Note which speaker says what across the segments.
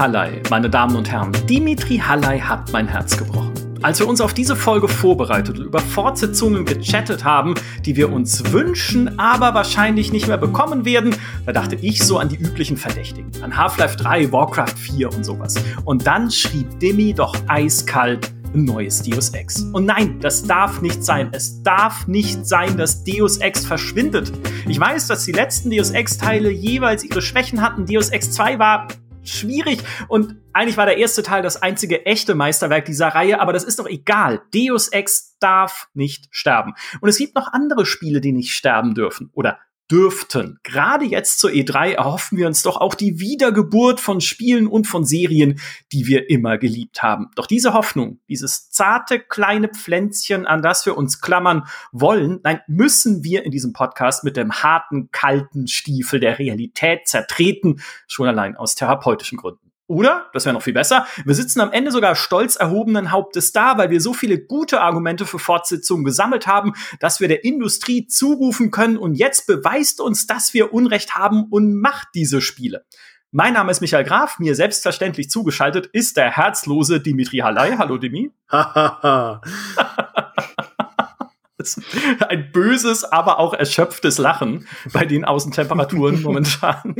Speaker 1: Halley, meine Damen und Herren. Dimitri Halley hat mein Herz gebrochen. Als wir uns auf diese Folge vorbereitet und über Fortsetzungen gechattet haben, die wir uns wünschen, aber wahrscheinlich nicht mehr bekommen werden, da dachte ich so an die üblichen Verdächtigen. An Half-Life 3, Warcraft 4 und sowas. Und dann schrieb Demi doch eiskalt, ein neues Deus Ex. Und nein, das darf nicht sein. Es darf nicht sein, dass Deus Ex verschwindet. Ich weiß, dass die letzten Deus Ex-Teile jeweils ihre Schwächen hatten. Deus Ex 2 war schwierig und eigentlich war der erste Teil das einzige echte Meisterwerk dieser Reihe, aber das ist doch egal. Deus Ex darf nicht sterben. Und es gibt noch andere Spiele, die nicht sterben dürfen oder dürften. Gerade jetzt zur E3 erhoffen wir uns doch auch die Wiedergeburt von Spielen und von Serien, die wir immer geliebt haben. Doch diese Hoffnung, dieses zarte kleine Pflänzchen, an das wir uns klammern wollen, nein, müssen wir in diesem Podcast mit dem harten, kalten Stiefel der Realität zertreten, schon allein aus therapeutischen Gründen. Oder, das wäre noch viel besser, wir sitzen am Ende sogar stolz erhobenen Hauptes da, weil wir so viele gute Argumente für Fortsetzungen gesammelt haben, dass wir der Industrie zurufen können und jetzt beweist uns, dass wir Unrecht haben und macht diese Spiele. Mein Name ist Michael Graf, mir selbstverständlich zugeschaltet ist der herzlose Dimitri Hallei. Hallo Dimi. ein böses, aber auch erschöpftes Lachen bei den Außentemperaturen momentan.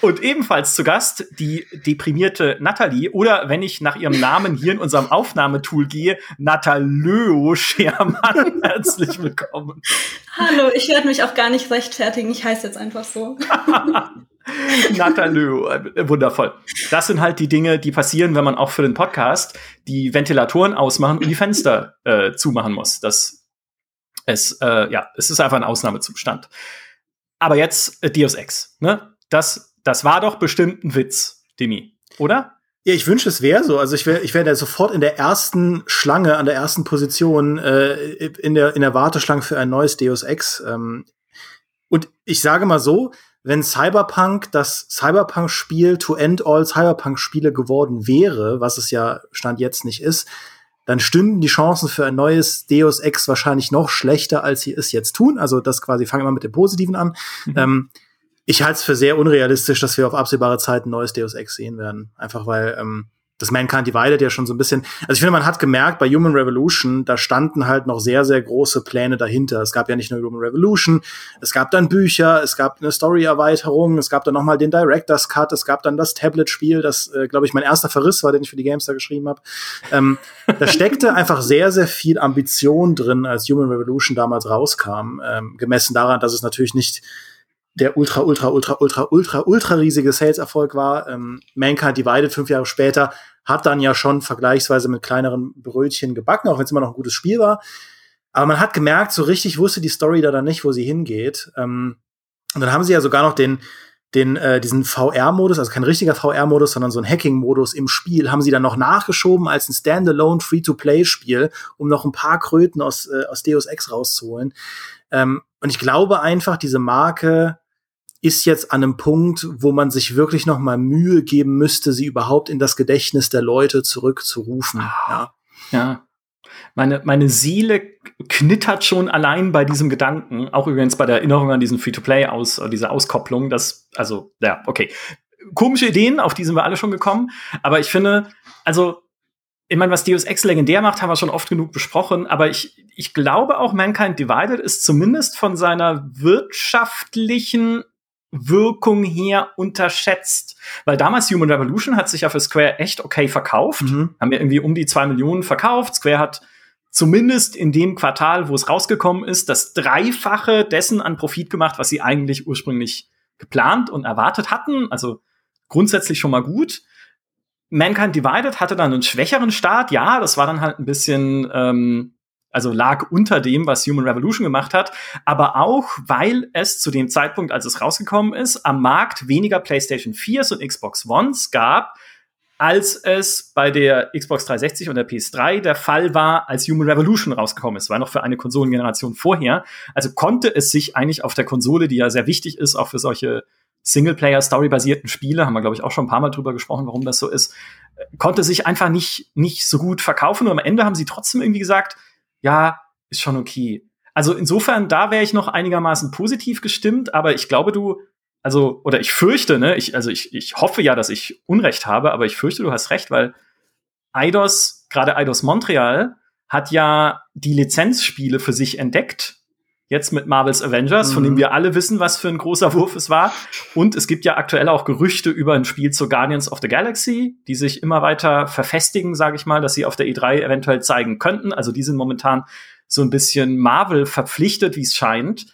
Speaker 1: Und ebenfalls zu Gast die deprimierte Nathalie oder wenn ich nach ihrem Namen hier in unserem Aufnahmetool gehe, Nataleo Schermann. Herzlich willkommen.
Speaker 2: Hallo, ich werde mich auch gar nicht rechtfertigen. Ich heiße jetzt einfach so.
Speaker 1: Natalö, äh, wundervoll. Das sind halt die Dinge, die passieren, wenn man auch für den Podcast die Ventilatoren ausmachen und die Fenster äh, zumachen muss. Das es, äh, ja, es ist einfach ein Ausnahmezustand. Aber jetzt äh, Deus Ex, ne? Das, das war doch bestimmt ein Witz, Demi, oder?
Speaker 3: Ja, ich wünsche, es wäre so. Also ich wäre ich wär da sofort in der ersten Schlange, an der ersten Position, äh, in, der, in der Warteschlange für ein neues Deus Ex. Ähm, und ich sage mal so, wenn Cyberpunk das Cyberpunk-Spiel to end all Cyberpunk-Spiele geworden wäre, was es ja Stand jetzt nicht ist, dann stünden die Chancen für ein neues Deus Ex wahrscheinlich noch schlechter, als sie es jetzt tun. Also das quasi, fangen wir mit dem Positiven an. Mhm. Ähm, ich halte es für sehr unrealistisch, dass wir auf absehbare Zeit ein neues Deus Ex sehen werden. Einfach weil ähm, das Mankind Divided ja schon so ein bisschen, also ich finde, man hat gemerkt, bei Human Revolution, da standen halt noch sehr, sehr große Pläne dahinter. Es gab ja nicht nur Human Revolution, es gab dann Bücher, es gab eine Story-Erweiterung, es gab dann nochmal den Director's Cut, es gab dann das Tablet-Spiel, das, äh, glaube ich, mein erster Verriss war, den ich für die Gamestar geschrieben habe. Ähm, da steckte einfach sehr, sehr viel Ambition drin, als Human Revolution damals rauskam, ähm, gemessen daran, dass es natürlich nicht der ultra, ultra, ultra, ultra, ultra, ultra riesige Sales-Erfolg war. Ähm, Mankind Divided fünf Jahre später hat dann ja schon vergleichsweise mit kleineren Brötchen gebacken, auch wenn es immer noch ein gutes Spiel war. Aber man hat gemerkt, so richtig wusste die Story da dann nicht, wo sie hingeht. Ähm, und dann haben sie ja sogar noch den, den, äh, diesen VR-Modus, also kein richtiger VR-Modus, sondern so ein Hacking-Modus im Spiel, haben sie dann noch nachgeschoben als ein Standalone Free-to-Play-Spiel, um noch ein paar Kröten aus, äh, aus Deus Ex rauszuholen. Ähm, und ich glaube einfach, diese Marke ist jetzt an einem Punkt, wo man sich wirklich noch mal Mühe geben müsste, sie überhaupt in das Gedächtnis der Leute zurückzurufen.
Speaker 1: Ja. ja. Meine, meine Seele knittert schon allein bei diesem Gedanken, auch übrigens bei der Erinnerung an diesen Free-to-Play aus, äh, diese Auskopplung, das, also, ja, okay. Komische Ideen, auf die sind wir alle schon gekommen, aber ich finde, also, ich meine, was Deus Ex legendär macht, haben wir schon oft genug besprochen, aber ich, ich glaube auch Mankind Divided ist zumindest von seiner wirtschaftlichen Wirkung her unterschätzt. Weil damals Human Revolution hat sich ja für Square echt okay verkauft. Mhm. Haben ja irgendwie um die zwei Millionen verkauft. Square hat zumindest in dem Quartal, wo es rausgekommen ist, das Dreifache dessen an Profit gemacht, was sie eigentlich ursprünglich geplant und erwartet hatten. Also grundsätzlich schon mal gut. Mankind Divided hatte dann einen schwächeren Start. Ja, das war dann halt ein bisschen ähm, also lag unter dem, was Human Revolution gemacht hat, aber auch, weil es zu dem Zeitpunkt, als es rausgekommen ist, am Markt weniger PlayStation 4s und Xbox Ones gab, als es bei der Xbox 360 und der PS3 der Fall war, als Human Revolution rausgekommen ist. War noch für eine Konsolengeneration vorher. Also konnte es sich eigentlich auf der Konsole, die ja sehr wichtig ist, auch für solche Singleplayer-Story-basierten Spiele, haben wir, glaube ich, auch schon ein paar Mal drüber gesprochen, warum das so ist, konnte sich einfach nicht, nicht so gut verkaufen. Und am Ende haben sie trotzdem irgendwie gesagt, ja, ist schon okay. Also insofern, da wäre ich noch einigermaßen positiv gestimmt, aber ich glaube, du, also, oder ich fürchte, ne, ich, also ich, ich hoffe ja, dass ich Unrecht habe, aber ich fürchte, du hast recht, weil Eidos, gerade Eidos Montreal, hat ja die Lizenzspiele für sich entdeckt. Jetzt mit Marvel's Avengers, mhm. von dem mhm. wir alle wissen, was für ein großer Wurf es war. Und es gibt ja aktuell auch Gerüchte über ein Spiel zu Guardians of the Galaxy, die sich immer weiter verfestigen, sage ich mal, dass sie auf der E3 eventuell zeigen könnten. Also die sind momentan so ein bisschen Marvel verpflichtet, wie es scheint.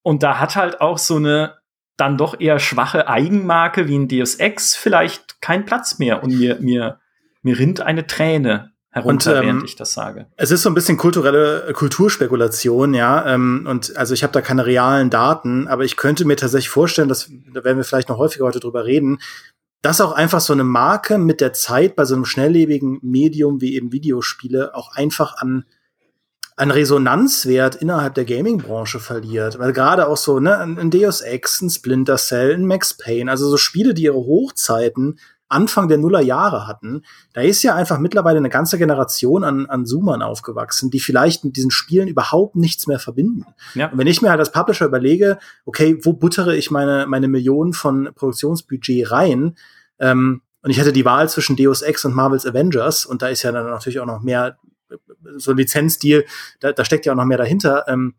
Speaker 1: Und da hat halt auch so eine dann doch eher schwache Eigenmarke wie ein Deus Ex vielleicht keinen Platz mehr. Und mir, mir, mir rinnt eine Träne herunter, und, ähm, während ich das sage.
Speaker 3: Es ist so ein bisschen kulturelle Kulturspekulation, ja. Ähm, und also ich habe da keine realen Daten, aber ich könnte mir tatsächlich vorstellen, dass da werden wir vielleicht noch häufiger heute drüber reden, dass auch einfach so eine Marke mit der Zeit bei so einem schnelllebigen Medium wie eben Videospiele auch einfach an an Resonanzwert innerhalb der Gaming-Branche verliert. Weil gerade auch so, ne, ein Deus Ex, ein Splinter Cell, ein Max Payne, also so Spiele, die ihre Hochzeiten Anfang der Nullerjahre hatten, da ist ja einfach mittlerweile eine ganze Generation an, an Zoomern aufgewachsen, die vielleicht mit diesen Spielen überhaupt nichts mehr verbinden. Ja. Und wenn ich mir halt als Publisher überlege, okay, wo buttere ich meine, meine Millionen von Produktionsbudget rein, ähm, und ich hätte die Wahl zwischen Deus Ex und Marvel's Avengers, und da ist ja dann natürlich auch noch mehr so Lizenzdeal, da, da steckt ja auch noch mehr dahinter. Ähm,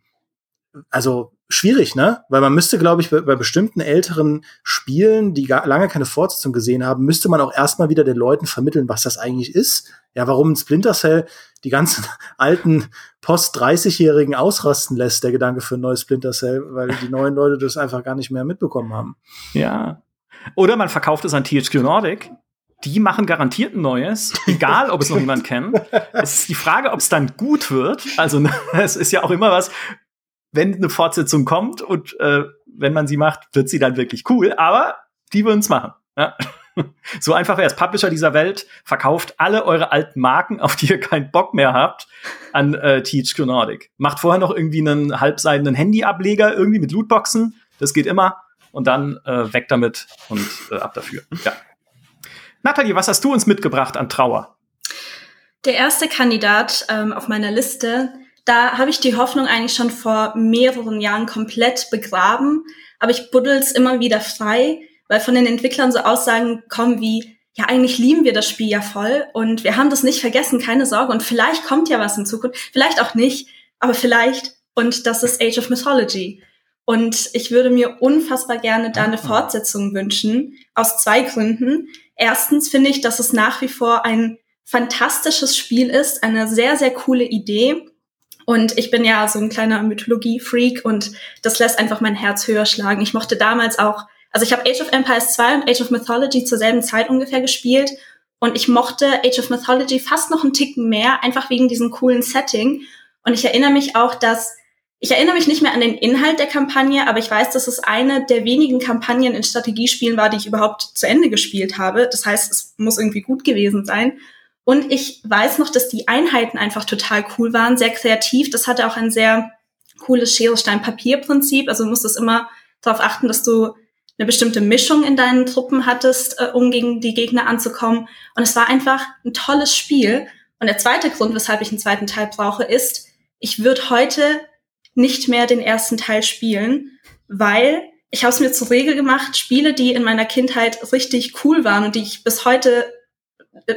Speaker 3: also schwierig, ne? Weil man müsste, glaube ich, bei, bei, bestimmten älteren Spielen, die gar, lange keine Fortsetzung gesehen haben, müsste man auch erstmal wieder den Leuten vermitteln, was das eigentlich ist. Ja, warum ein Splinter Cell die ganzen alten Post-30-Jährigen ausrasten lässt, der Gedanke für ein neues Splinter Cell, weil die neuen Leute das einfach gar nicht mehr mitbekommen haben.
Speaker 1: Ja. Oder man verkauft es an THQ Nordic die machen garantiert ein neues, egal ob es noch jemand kennt. Es ist die Frage, ob es dann gut wird. Also es ist ja auch immer was, wenn eine Fortsetzung kommt und äh, wenn man sie macht, wird sie dann wirklich cool. Aber die würden es machen. Ja. So einfach wäre es. Publisher dieser Welt verkauft alle eure alten Marken, auf die ihr keinen Bock mehr habt, an äh, THQ Nordic. Macht vorher noch irgendwie einen halbseidenen Handyableger irgendwie mit Lootboxen. Das geht immer. Und dann äh, weg damit und äh, ab dafür. Ja. Nathalie, was hast du uns mitgebracht an Trauer?
Speaker 2: Der erste Kandidat ähm, auf meiner Liste, da habe ich die Hoffnung eigentlich schon vor mehreren Jahren komplett begraben, aber ich buddel's immer wieder frei, weil von den Entwicklern so Aussagen kommen wie, ja, eigentlich lieben wir das Spiel ja voll und wir haben das nicht vergessen, keine Sorge und vielleicht kommt ja was in Zukunft, vielleicht auch nicht, aber vielleicht und das ist Age of Mythology. Und ich würde mir unfassbar gerne da eine Fortsetzung wünschen, aus zwei Gründen. Erstens finde ich, dass es nach wie vor ein fantastisches Spiel ist, eine sehr, sehr coole Idee. Und ich bin ja so ein kleiner Mythologie-Freak und das lässt einfach mein Herz höher schlagen. Ich mochte damals auch, also ich habe Age of Empires 2 und Age of Mythology zur selben Zeit ungefähr gespielt und ich mochte Age of Mythology fast noch einen Ticken mehr, einfach wegen diesem coolen Setting. Und ich erinnere mich auch, dass ich erinnere mich nicht mehr an den Inhalt der Kampagne, aber ich weiß, dass es eine der wenigen Kampagnen in Strategiespielen war, die ich überhaupt zu Ende gespielt habe. Das heißt, es muss irgendwie gut gewesen sein. Und ich weiß noch, dass die Einheiten einfach total cool waren, sehr kreativ. Das hatte auch ein sehr cooles Schere-Stein-Papier-Prinzip. Also du musstest immer darauf achten, dass du eine bestimmte Mischung in deinen Truppen hattest, äh, um gegen die Gegner anzukommen. Und es war einfach ein tolles Spiel. Und der zweite Grund, weshalb ich einen zweiten Teil brauche, ist, ich würde heute nicht mehr den ersten Teil spielen, weil ich habe es mir zur Regel gemacht, Spiele, die in meiner Kindheit richtig cool waren und die ich bis heute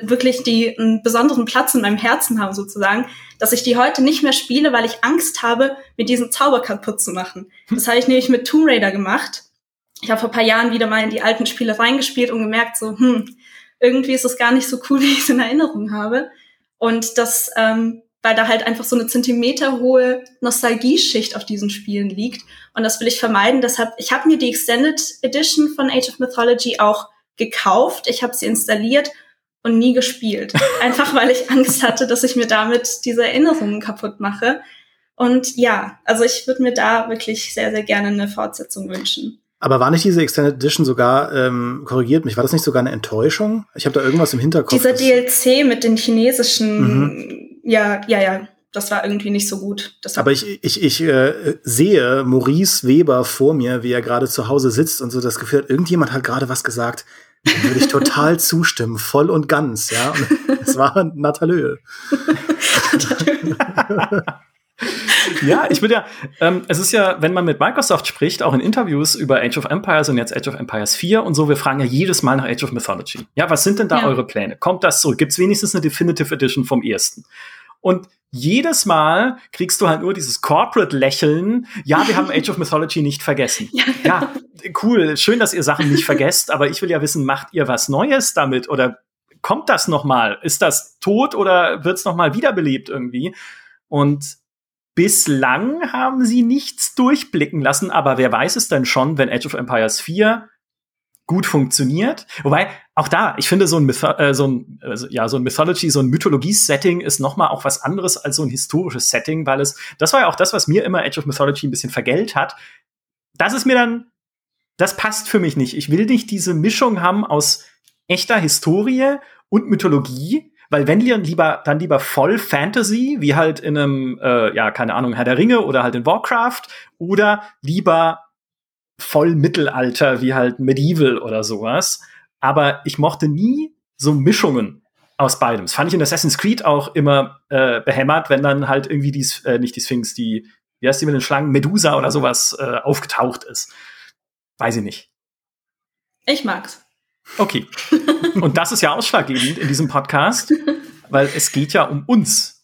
Speaker 2: wirklich die einen besonderen Platz in meinem Herzen haben sozusagen, dass ich die heute nicht mehr spiele, weil ich Angst habe, mir diesen Zauber kaputt zu machen. Das habe ich nämlich mit Tomb Raider gemacht. Ich habe vor paar Jahren wieder mal in die alten Spiele reingespielt und gemerkt, so, hm, irgendwie ist es gar nicht so cool, wie ich es in Erinnerung habe. Und das ähm, weil da halt einfach so eine zentimeterhohe Nostalgieschicht auf diesen Spielen liegt. Und das will ich vermeiden. Deshalb, ich habe mir die Extended Edition von Age of Mythology auch gekauft. Ich habe sie installiert und nie gespielt. Einfach weil ich Angst hatte, dass ich mir damit diese Erinnerungen kaputt mache. Und ja, also ich würde mir da wirklich sehr, sehr gerne eine Fortsetzung wünschen.
Speaker 3: Aber war nicht diese Extended Edition sogar, ähm, korrigiert mich, war das nicht sogar eine Enttäuschung? Ich habe da irgendwas im Hinterkopf.
Speaker 2: Dieser DLC mit den chinesischen mhm ja, ja, ja. Das war irgendwie nicht so gut.
Speaker 3: Aber ich, ich, ich äh, sehe Maurice Weber vor mir, wie er gerade zu Hause sitzt und so das Gefühl hat, irgendjemand hat gerade was gesagt. Dann würde ich total zustimmen, voll und ganz, ja. Und es war Natalö.
Speaker 1: ja, ich würde ja, ähm, es ist ja, wenn man mit Microsoft spricht, auch in Interviews über Age of Empires und jetzt Age of Empires 4 und so, wir fragen ja jedes Mal nach Age of Mythology. Ja, was sind denn da ja. eure Pläne? Kommt das zurück? Gibt es wenigstens eine Definitive Edition vom ersten? Und jedes Mal kriegst du halt nur dieses Corporate-Lächeln. Ja, wir haben Age of Mythology nicht vergessen. Ja, ja, cool. Schön, dass ihr Sachen nicht vergesst, aber ich will ja wissen, macht ihr was Neues damit oder kommt das noch mal? Ist das tot oder wird's noch mal wiederbelebt irgendwie? Und Bislang haben sie nichts durchblicken lassen, aber wer weiß es denn schon, wenn Age of Empires 4 gut funktioniert. Wobei, auch da, ich finde, so ein, Mytho äh, so ein, äh, ja, so ein Mythology, so ein Mythologie-Setting ist noch mal auch was anderes als so ein historisches Setting, weil es, das war ja auch das, was mir immer Age of Mythology ein bisschen vergällt hat. Das ist mir dann, das passt für mich nicht. Ich will nicht diese Mischung haben aus echter Historie und Mythologie, weil wenn lieber, dann lieber voll Fantasy, wie halt in einem, äh, ja, keine Ahnung, Herr der Ringe oder halt in Warcraft, oder lieber voll Mittelalter, wie halt Medieval oder sowas. Aber ich mochte nie so Mischungen aus beidem. Das fand ich in Assassin's Creed auch immer äh, behämmert, wenn dann halt irgendwie die, äh, nicht die Sphinx, die, wie heißt die mit den Schlangen, Medusa oder sowas äh, aufgetaucht ist. Weiß ich nicht.
Speaker 2: Ich mag's.
Speaker 1: Okay. Und das ist ja ausschlaggebend in diesem Podcast, weil es geht ja um uns.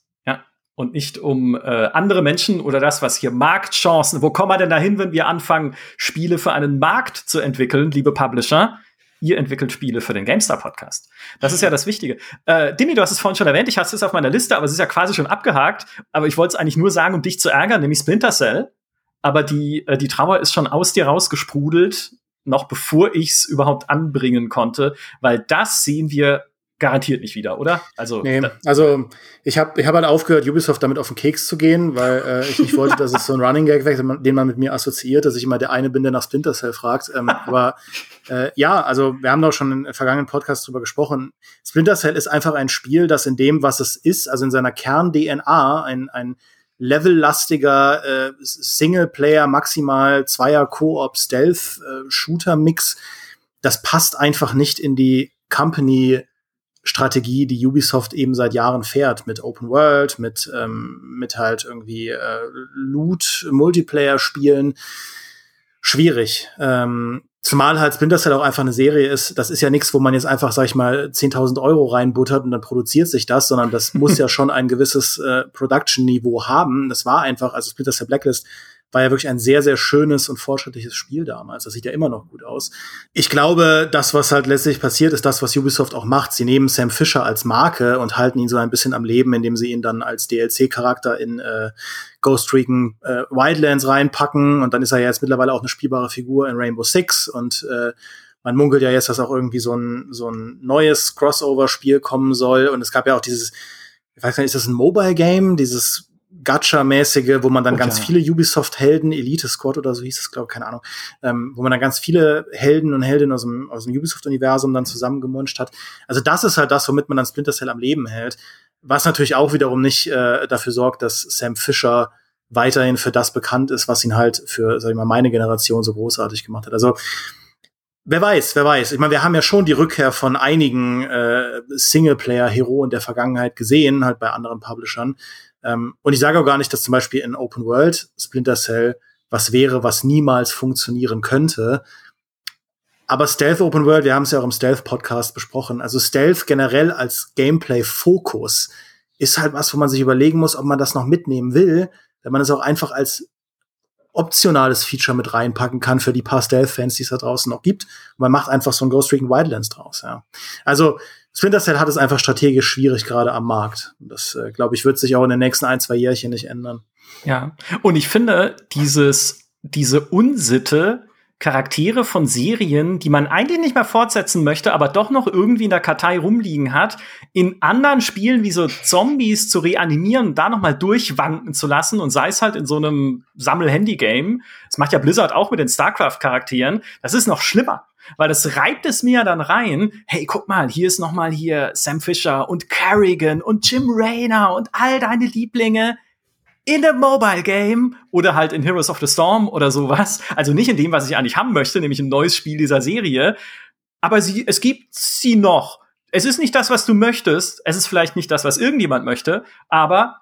Speaker 1: Und nicht um äh, andere Menschen oder das, was hier Marktchancen. Wo kommen wir denn dahin, wenn wir anfangen, Spiele für einen Markt zu entwickeln, liebe Publisher? Ihr entwickelt Spiele für den GameStar Podcast. Das ist ja das Wichtige. Äh, Dimi, du hast es vorhin schon erwähnt, ich hatte es auf meiner Liste, aber es ist ja quasi schon abgehakt. Aber ich wollte es eigentlich nur sagen, um dich zu ärgern, nämlich Splinter Cell. Aber die, äh, die Trauer ist schon aus dir rausgesprudelt noch bevor ich es überhaupt anbringen konnte, weil das sehen wir garantiert nicht wieder, oder?
Speaker 3: Also, nee, also ich habe ich hab halt aufgehört, Ubisoft damit auf den Keks zu gehen, weil äh, ich nicht wollte, dass es so ein Running Gag wäre, den man mit mir assoziiert, dass ich immer der eine bin, der nach Splinter Cell fragt. Ähm, aber äh, ja, also wir haben doch schon im vergangenen Podcast drüber gesprochen. Splinter Cell ist einfach ein Spiel, das in dem, was es ist, also in seiner Kern-DNA, ein, ein levellastiger äh, Singleplayer, maximal Zweier Koop Stealth äh, Shooter Mix. Das passt einfach nicht in die Company Strategie, die Ubisoft eben seit Jahren fährt, mit Open World, mit, ähm, mit halt irgendwie äh, Loot, Multiplayer-Spielen. Schwierig. Ähm, Zumal halt Splinter Cell auch einfach eine Serie ist, das ist ja nichts, wo man jetzt einfach, sag ich mal, 10.000 Euro reinbuttert und dann produziert sich das, sondern das muss ja schon ein gewisses äh, Production-Niveau haben. Das war einfach, also Splinter Cell Blacklist war ja wirklich ein sehr, sehr schönes und fortschrittliches Spiel damals. Das sieht ja immer noch gut aus. Ich glaube, das, was halt letztlich passiert, ist das, was Ubisoft auch macht. Sie nehmen Sam Fisher als Marke und halten ihn so ein bisschen am Leben, indem sie ihn dann als DLC-Charakter in äh, Ghost Recon äh, Wildlands reinpacken. Und dann ist er ja jetzt mittlerweile auch eine spielbare Figur in Rainbow Six. Und äh, man munkelt ja jetzt, dass auch irgendwie so ein, so ein neues Crossover-Spiel kommen soll. Und es gab ja auch dieses, ich weiß gar nicht, ist das ein Mobile-Game? Dieses Gacha-mäßige, wo man dann oh, ganz ja. viele Ubisoft-Helden, Elite Squad oder so hieß es, glaube keine Ahnung, ähm, wo man dann ganz viele Helden und Heldinnen aus dem, aus dem Ubisoft-Universum dann zusammengemunscht hat. Also das ist halt das, womit man dann Splinter Cell am Leben hält. Was natürlich auch wiederum nicht äh, dafür sorgt, dass Sam Fisher weiterhin für das bekannt ist, was ihn halt für, sag ich mal, meine Generation so großartig gemacht hat. Also Wer weiß, wer weiß. Ich meine, wir haben ja schon die Rückkehr von einigen äh, Singleplayer-Heroen der Vergangenheit gesehen, halt bei anderen Publishern. Ähm, und ich sage auch gar nicht, dass zum Beispiel in Open World Splinter Cell was wäre, was niemals funktionieren könnte. Aber Stealth Open World, wir haben es ja auch im Stealth Podcast besprochen. Also Stealth generell als Gameplay-Fokus ist halt was, wo man sich überlegen muss, ob man das noch mitnehmen will, wenn man es auch einfach als optionales Feature mit reinpacken kann für die paar Stealth-Fans, die es da draußen noch gibt. Und man macht einfach so ein Ghost Recon Wildlands draus, ja. Also Splinter Cell hat es einfach strategisch schwierig gerade am Markt. Das, äh, glaube ich, wird sich auch in den nächsten ein, zwei Jährchen nicht ändern.
Speaker 1: Ja, und ich finde, dieses, diese Unsitte, Charaktere von Serien, die man eigentlich nicht mehr fortsetzen möchte, aber doch noch irgendwie in der Kartei rumliegen hat, in anderen Spielen wie so Zombies zu reanimieren und da noch mal durchwanken zu lassen und sei es halt in so einem Sammel-Handy-Game. Das macht ja Blizzard auch mit den StarCraft-Charakteren. Das ist noch schlimmer. Weil das reibt es mir dann rein. Hey, guck mal, hier ist noch mal hier Sam Fisher und Kerrigan und Jim Raynor und all deine Lieblinge in einem Mobile Game oder halt in Heroes of the Storm oder sowas. Also nicht in dem, was ich eigentlich haben möchte, nämlich ein neues Spiel dieser Serie. Aber sie, es gibt sie noch. Es ist nicht das, was du möchtest. Es ist vielleicht nicht das, was irgendjemand möchte. Aber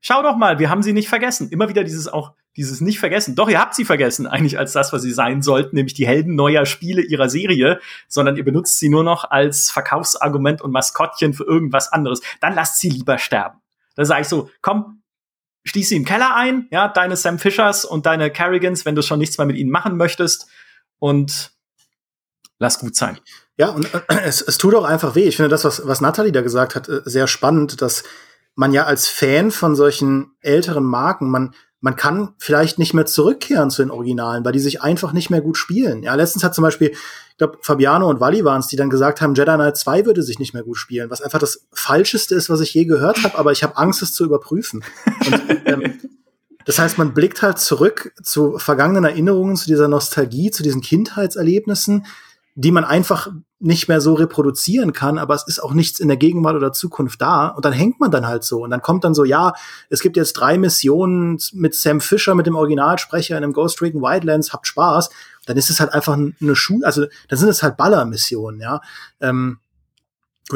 Speaker 1: schau doch mal, wir haben sie nicht vergessen. Immer wieder dieses auch, dieses nicht vergessen. Doch, ihr habt sie vergessen, eigentlich als das, was sie sein sollten, nämlich die Helden neuer Spiele ihrer Serie, sondern ihr benutzt sie nur noch als Verkaufsargument und Maskottchen für irgendwas anderes. Dann lasst sie lieber sterben. Da sage ich so, komm, schließ sie im Keller ein, ja, deine Sam Fishers und deine Carrigans, wenn du schon nichts mehr mit ihnen machen möchtest und lass gut sein.
Speaker 3: Ja, und äh, es, es tut auch einfach weh. Ich finde das, was, was Natalie da gesagt hat, äh, sehr spannend, dass man ja als Fan von solchen älteren Marken, man, man kann vielleicht nicht mehr zurückkehren zu den Originalen, weil die sich einfach nicht mehr gut spielen. Ja, letztens hat zum Beispiel, ich glaube, Fabiano und Wally waren es, die dann gesagt haben, Jedi Knight 2 würde sich nicht mehr gut spielen, was einfach das Falscheste ist, was ich je gehört habe, aber ich habe Angst, es zu überprüfen. Und, ähm, das heißt, man blickt halt zurück zu vergangenen Erinnerungen, zu dieser Nostalgie, zu diesen Kindheitserlebnissen, die man einfach nicht mehr so reproduzieren kann, aber es ist auch nichts in der Gegenwart oder Zukunft da. Und dann hängt man dann halt so. Und dann kommt dann so, ja, es gibt jetzt drei Missionen mit Sam Fisher, mit dem Originalsprecher in einem Ghost Recon Wildlands, habt Spaß, dann ist es halt einfach eine Schule, also dann sind es halt Ballermissionen, ja. Ähm,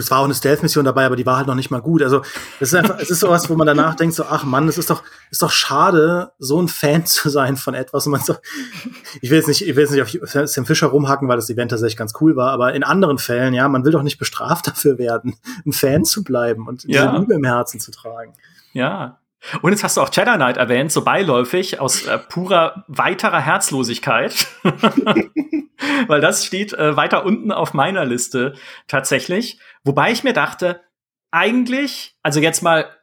Speaker 3: es war auch eine Stealth-Mission dabei, aber die war halt noch nicht mal gut. Also, es ist einfach, es ist sowas, wo man danach denkt, so, ach Mann, es ist doch, ist doch schade, so ein Fan zu sein von etwas. Und man so, ich will jetzt nicht, ich will jetzt nicht auf Sam Fischer rumhacken, weil das Event tatsächlich ganz cool war, aber in anderen Fällen, ja, man will doch nicht bestraft dafür werden, ein Fan zu bleiben und
Speaker 1: Ja.
Speaker 3: diese Liebe im Herzen zu tragen.
Speaker 1: Ja. Und jetzt hast du auch Jedi Knight erwähnt, so beiläufig, aus äh, purer weiterer Herzlosigkeit. Weil das steht äh, weiter unten auf meiner Liste tatsächlich. Wobei ich mir dachte, eigentlich, also jetzt mal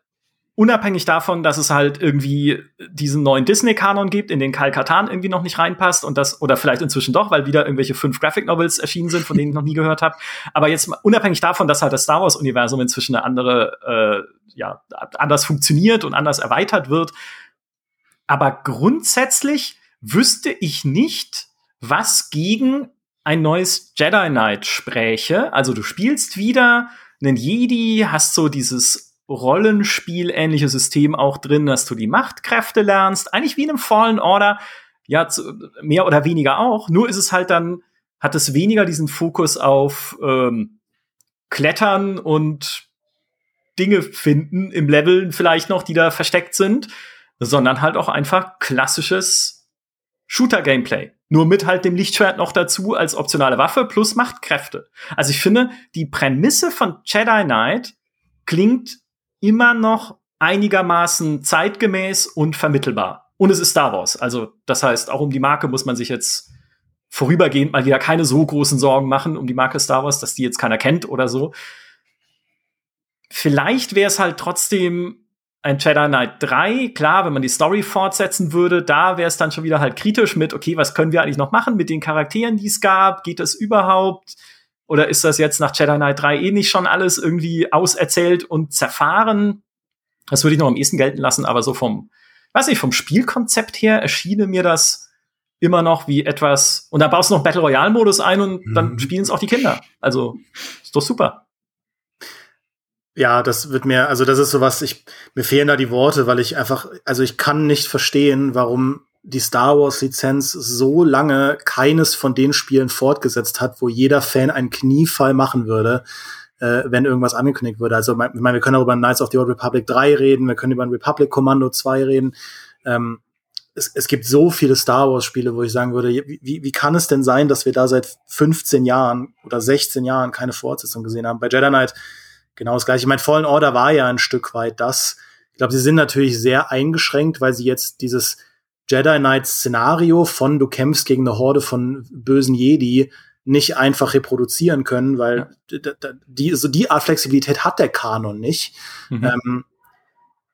Speaker 1: unabhängig davon, dass es halt irgendwie diesen neuen Disney-Kanon gibt, in den Kal Katan irgendwie noch nicht reinpasst und das, oder vielleicht inzwischen doch, weil wieder irgendwelche fünf Graphic Novels erschienen sind, von denen ich noch nie gehört habe. Aber jetzt unabhängig davon, dass halt das Star Wars-Universum inzwischen eine andere, äh, ja, anders funktioniert und anders erweitert wird. Aber grundsätzlich wüsste ich nicht, was gegen ein neues Jedi Knight spräche. Also du spielst wieder einen Jedi, hast so dieses Rollenspiel-ähnliche System auch drin, dass du die Machtkräfte lernst, eigentlich wie in einem Fallen Order, ja, zu, mehr oder weniger auch. Nur ist es halt dann, hat es weniger diesen Fokus auf ähm, Klettern und Dinge finden im Leveln vielleicht noch, die da versteckt sind, sondern halt auch einfach klassisches Shooter-Gameplay. Nur mit halt dem Lichtschwert noch dazu als optionale Waffe plus Machtkräfte. Also ich finde, die Prämisse von Jedi Knight klingt immer noch einigermaßen zeitgemäß und vermittelbar. Und es ist Star Wars. Also das heißt, auch um die Marke muss man sich jetzt vorübergehend mal wieder keine so großen Sorgen machen um die Marke Star Wars, dass die jetzt keiner kennt oder so. Vielleicht wäre es halt trotzdem ein Jedi Knight 3, klar, wenn man die Story fortsetzen würde, da wäre es dann schon wieder halt kritisch mit, okay, was können wir eigentlich noch machen mit den Charakteren, die es gab? Geht das überhaupt? Oder ist das jetzt nach Jedi Knight 3 eh nicht schon alles irgendwie auserzählt und zerfahren? Das würde ich noch am ehesten gelten lassen, aber so vom, weiß nicht, vom Spielkonzept her erschiene mir das immer noch wie etwas, und da baust du noch Battle Royale Modus ein und
Speaker 3: Mhm.
Speaker 1: dann spielen es auch die Kinder. Also, ist doch super.
Speaker 3: Ja, das wird mir, also das ist sowas, ich, mir fehlen da die Worte, weil ich einfach, also ich kann nicht verstehen, warum die Star Wars Lizenz so lange keines von den Spielen fortgesetzt hat, wo jeder Fan einen Kniefall machen würde, äh, wenn irgendwas angekündigt würde. Also, ich meine, wir können auch über Knights of the Old Republic 3 reden, wir können über ein Republic Commando 2 reden. Ähm, es, es gibt so viele Star Wars Spiele, wo ich sagen würde, wie, wie kann es denn sein, dass wir da seit 15 Jahren oder 16 Jahren keine Fortsetzung gesehen haben? Bei Jedi Knight genau das gleiche. Ich meine, Fallen Order war ja ein Stück weit das. Ich glaube, sie sind natürlich sehr eingeschränkt, weil sie jetzt dieses Jedi Knight Szenario von du kämpfst gegen eine Horde von bösen Jedi nicht einfach reproduzieren können, weil d- die, so die Art Flexibilität hat der Kanon nicht.
Speaker 1: Mhm.
Speaker 3: Ähm,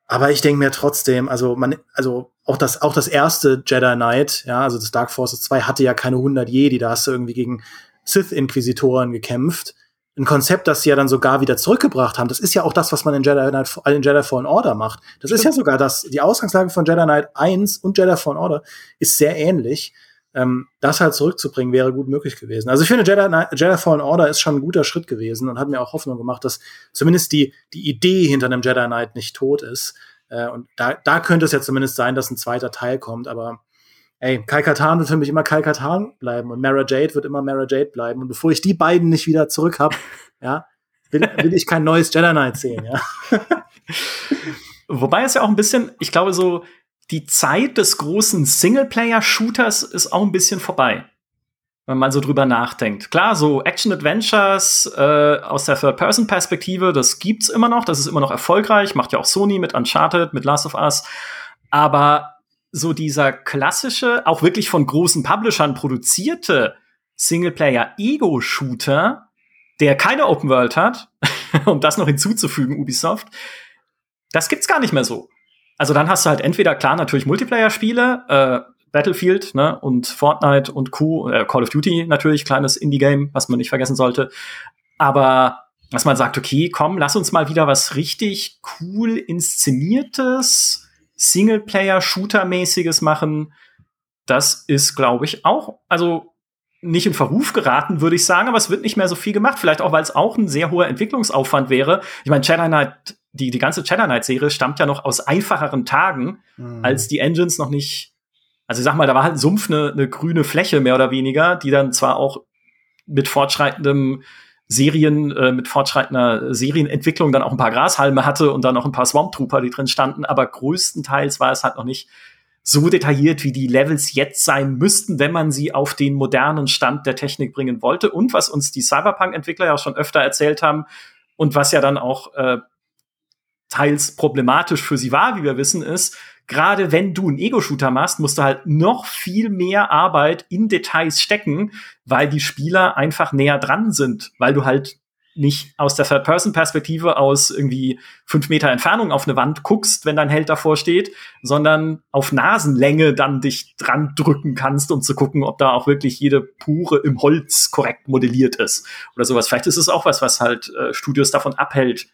Speaker 3: aber ich denke mir trotzdem, also man, also auch das, auch das erste Jedi Knight, ja, also das Dark Forces 2 hatte ja keine 100 Jedi, da hast du irgendwie gegen Sith-Inquisitoren gekämpft. Ein Konzept, das sie ja dann sogar wieder zurückgebracht haben. Das ist ja auch das, was man in Jedi Knight, in Jedi Fallen Order macht. Das ist ja sogar das, die Ausgangslage von Jedi Knight 1 und Jedi Fallen Order ist sehr ähnlich. Ähm, das halt zurückzubringen wäre gut möglich gewesen. Also ich finde, Jedi, Jedi Fallen Order ist schon ein guter Schritt gewesen und hat mir auch Hoffnung gemacht, dass zumindest die, die Idee hinter einem Jedi Knight nicht tot ist. Äh, und da, da könnte es ja zumindest sein, dass ein zweiter Teil kommt, aber ey, Kai Katan wird für mich immer Kai Katan bleiben und Mara Jade wird immer Mara Jade bleiben. Und bevor ich die beiden nicht wieder zurück hab, ja, will, will ich kein neues Jedi Knight sehen, ja.
Speaker 1: Wobei es ja auch ein bisschen, ich glaube, so die Zeit des großen Singleplayer-Shooters ist auch ein bisschen vorbei. Wenn man so drüber nachdenkt. Klar, so Action-Adventures äh, aus der Third-Person-Perspektive, das gibt's immer noch, das ist immer noch erfolgreich, macht ja auch Sony mit Uncharted, mit Last of Us. Aber so dieser klassische, auch wirklich von großen Publishern produzierte Singleplayer-Ego-Shooter, der keine Open World hat, um das noch hinzuzufügen, Ubisoft, das gibt's gar nicht mehr so. Also dann hast du halt entweder klar natürlich Multiplayer-Spiele, äh, Battlefield ne, und Fortnite und Q, äh, Call of Duty natürlich, kleines Indie-Game, was man nicht vergessen sollte. Aber dass man sagt, okay, komm, lass uns mal wieder was richtig cool inszeniertes, Singleplayer-Shooter-mäßiges machen. Das ist, glaube ich, auch, also nicht in Verruf geraten, würde ich sagen, aber es wird nicht mehr so viel gemacht. Vielleicht auch, weil es auch ein sehr hoher Entwicklungsaufwand wäre. Ich meine, Jedi Knight, die, die ganze Jedi Knight-Serie stammt ja noch aus einfacheren Tagen, mhm. als die Engines noch nicht. Also ich sag mal, da war halt ein Sumpf, eine, eine grüne Fläche mehr oder weniger, die dann zwar auch mit fortschreitendem Serien, äh, mit fortschreitender Serienentwicklung dann auch ein paar Grashalme hatte und dann noch ein paar Swamp Trooper, die drin standen, aber größtenteils war es halt noch nicht so detailliert, wie die Levels jetzt sein müssten, wenn man sie auf den modernen Stand der Technik bringen wollte. Und was uns die Cyberpunk-Entwickler ja auch schon öfter erzählt haben und was ja dann auch äh, teils problematisch für sie war, wie wir wissen, ist, gerade wenn du einen Ego-Shooter machst, musst du halt noch viel mehr Arbeit in Details stecken, weil die Spieler einfach näher dran sind, weil du halt nicht aus der Third-Person-Perspektive aus irgendwie fünf Meter Entfernung auf eine Wand guckst, wenn dein Held davor steht, sondern auf Nasenlänge dann dich dran drücken kannst, um zu gucken, ob da auch wirklich jede Pure im Holz korrekt modelliert ist oder sowas. Vielleicht ist es auch was, was halt äh, Studios davon abhält,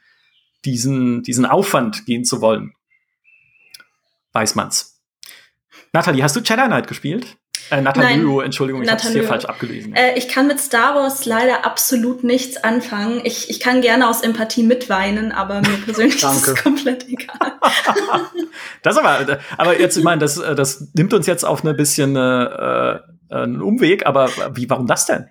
Speaker 1: diesen, diesen Aufwand gehen zu wollen weiß man's. Nathalie, hast du Jedi Knight gespielt? Äh, Nathalie, Entschuldigung, ich habe es hier falsch abgelesen.
Speaker 2: Äh, ich kann mit Star Wars leider absolut nichts anfangen. Ich, ich kann gerne aus Empathie mitweinen, aber mir persönlich ist es komplett egal.
Speaker 1: das aber, aber jetzt, ich meine, das, das nimmt uns jetzt auf eine bisschen äh, einen Umweg, aber wie, warum das denn?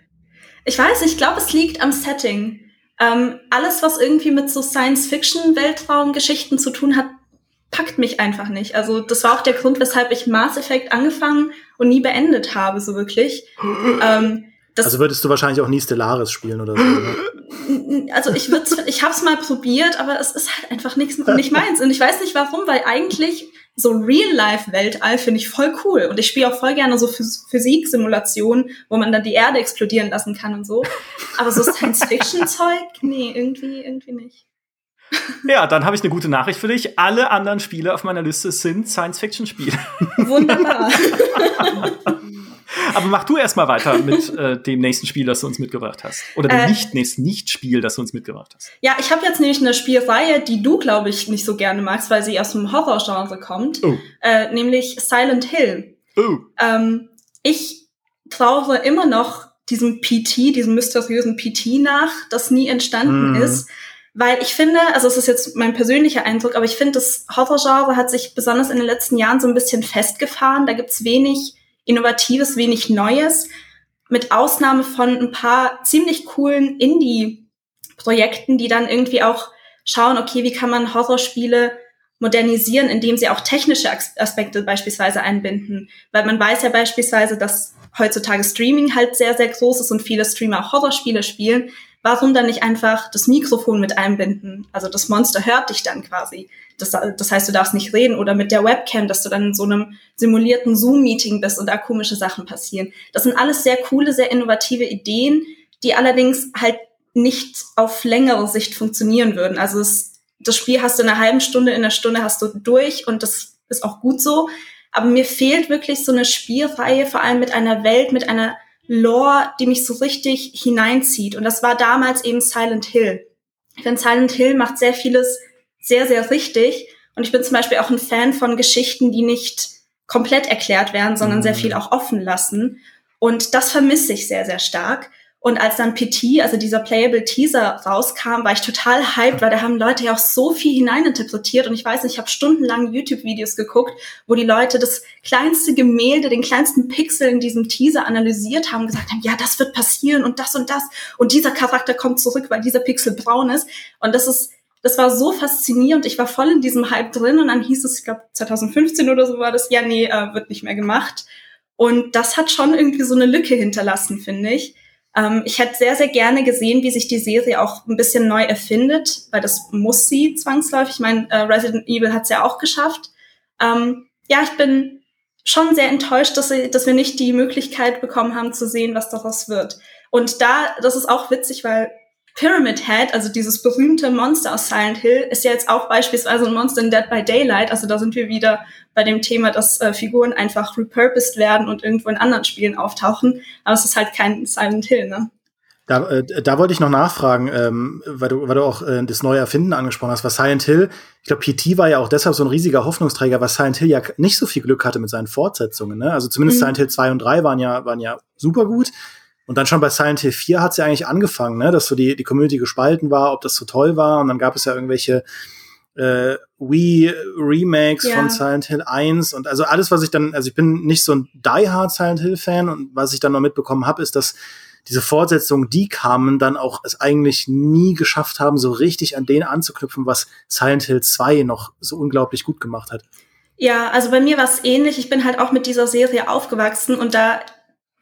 Speaker 2: Ich weiß, ich glaube, es liegt am Setting. Ähm, alles, was irgendwie mit so Science-Fiction-Weltraum-Geschichten zu tun hat, packt mich einfach nicht. Also das war auch der Grund, weshalb ich Mass Effect angefangen und nie beendet habe, so wirklich.
Speaker 3: ähm, also würdest du wahrscheinlich auch nie Stellaris spielen oder so.
Speaker 2: Also ich würde, ich habe es mal probiert, aber es ist halt einfach nichts nicht meins. Und ich weiß nicht warum, weil eigentlich so Real-Life-Weltall finde ich voll cool. Und ich spiele auch voll gerne so Physik-Simulationen, wo man dann die Erde explodieren lassen kann und so. Aber so Science-Fiction-Zeug, nee, irgendwie, irgendwie nicht.
Speaker 1: Ja, dann habe ich eine gute Nachricht für dich. Alle anderen Spiele auf meiner Liste sind Science-Fiction-Spiele.
Speaker 2: Wunderbar.
Speaker 1: Aber mach du erst mal weiter mit äh, dem nächsten Spiel, das du uns mitgebracht hast. Oder dem äh, nicht nächsten Nicht-Spiel, das du uns mitgebracht hast.
Speaker 2: Ja, ich habe jetzt nämlich eine Spielreihe, die du, glaube ich, nicht so gerne magst, weil sie aus dem Horror-Genre kommt. Oh. Äh, nämlich Silent Hill. Oh. Ähm, ich trauere immer noch diesem PT, diesem mysteriösen PT nach, das nie entstanden mm. ist. Weil ich finde, also es ist jetzt mein persönlicher Eindruck, aber ich finde, das Horror-Genre hat sich besonders in den letzten Jahren so ein bisschen festgefahren. Da gibt's wenig Innovatives, wenig Neues, mit Ausnahme von ein paar ziemlich coolen Indie-Projekten, die dann irgendwie auch schauen, okay, wie kann man Horrorspiele modernisieren, indem sie auch technische Aspekte beispielsweise einbinden. Weil man weiß ja beispielsweise, dass heutzutage Streaming halt sehr, sehr groß ist und viele Streamer auch Horrorspiele spielen warum dann nicht einfach das Mikrofon mit einbinden? Also das Monster hört dich dann quasi. Das, das heißt, du darfst nicht reden oder mit der Webcam, dass du dann in so einem simulierten Zoom-Meeting bist und da komische Sachen passieren. Das sind alles sehr coole, sehr innovative Ideen, die allerdings halt nicht auf längere Sicht funktionieren würden. Also es, das Spiel hast du in einer halben Stunde, in einer Stunde hast du durch und das ist auch gut so. Aber mir fehlt wirklich so eine Spielreihe, vor allem mit einer Welt, mit einer Lore, die mich so richtig hineinzieht. Und das war damals eben Silent Hill. Ich finde, Silent Hill macht sehr vieles sehr, sehr richtig. Und ich bin zum Beispiel auch ein Fan von Geschichten, die nicht komplett erklärt werden, sondern sehr mhm. viel auch offen lassen. Und das vermisse ich sehr, sehr stark. Und als dann PT, also dieser Playable Teaser rauskam, war ich total hyped, weil da haben Leute ja auch so viel hineininterpretiert. Und ich weiß nicht, ich habe stundenlang YouTube-Videos geguckt, wo die Leute das kleinste Gemälde, den kleinsten Pixel in diesem Teaser analysiert haben, gesagt haben, ja, das wird passieren und das und das. Und dieser Charakter kommt zurück, weil dieser Pixel braun ist. Und das ist das war so faszinierend. Ich war voll in diesem Hype drin und dann hieß es, ich glaube 2015 oder so war das, ja, nee, äh, wird nicht mehr gemacht. Und das hat schon irgendwie so eine Lücke hinterlassen, finde ich. Ähm, ich hätte sehr, sehr gerne gesehen, wie sich die Serie auch ein bisschen neu erfindet, weil das muss sie zwangsläufig. Ich meine, äh, Resident Evil hat es ja auch geschafft. Ähm, ja, ich bin schon sehr enttäuscht, dass, sie, dass wir nicht die Möglichkeit bekommen haben zu sehen, was daraus wird. Und da, das ist auch witzig, weil Pyramid Head, also dieses berühmte Monster aus Silent Hill, ist ja jetzt auch beispielsweise ein Monster in Dead by Daylight. Also da sind wir wieder bei dem Thema, dass äh, Figuren einfach repurposed werden und irgendwo in anderen Spielen auftauchen. Aber es ist halt kein Silent Hill, ne?
Speaker 3: Da, äh, da wollte ich noch nachfragen, ähm, weil, du, weil du auch äh, das neue Erfinden angesprochen hast, was Silent Hill, ich glaube, PT war ja auch deshalb so ein riesiger Hoffnungsträger, was Silent Hill ja nicht so viel Glück hatte mit seinen Fortsetzungen. Ne? Also zumindest mhm. Silent Hill 2 und 3 waren ja, waren ja super gut. Und dann schon bei Silent Hill 4 hat es ja eigentlich angefangen, ne? dass so die, die Community gespalten war, ob das so toll war. Und dann gab es ja irgendwelche äh, Wii-Remakes ja. von Silent Hill 1 und also alles, was ich dann, also ich bin nicht so ein die-hard Silent Hill-Fan und was ich dann noch mitbekommen habe, ist, dass diese Fortsetzungen, die kamen, dann auch es eigentlich nie geschafft haben, so richtig an den anzuknüpfen, was Silent Hill 2 noch so unglaublich gut gemacht hat.
Speaker 2: Ja, also bei mir war es ähnlich. Ich bin halt auch mit dieser Serie aufgewachsen und da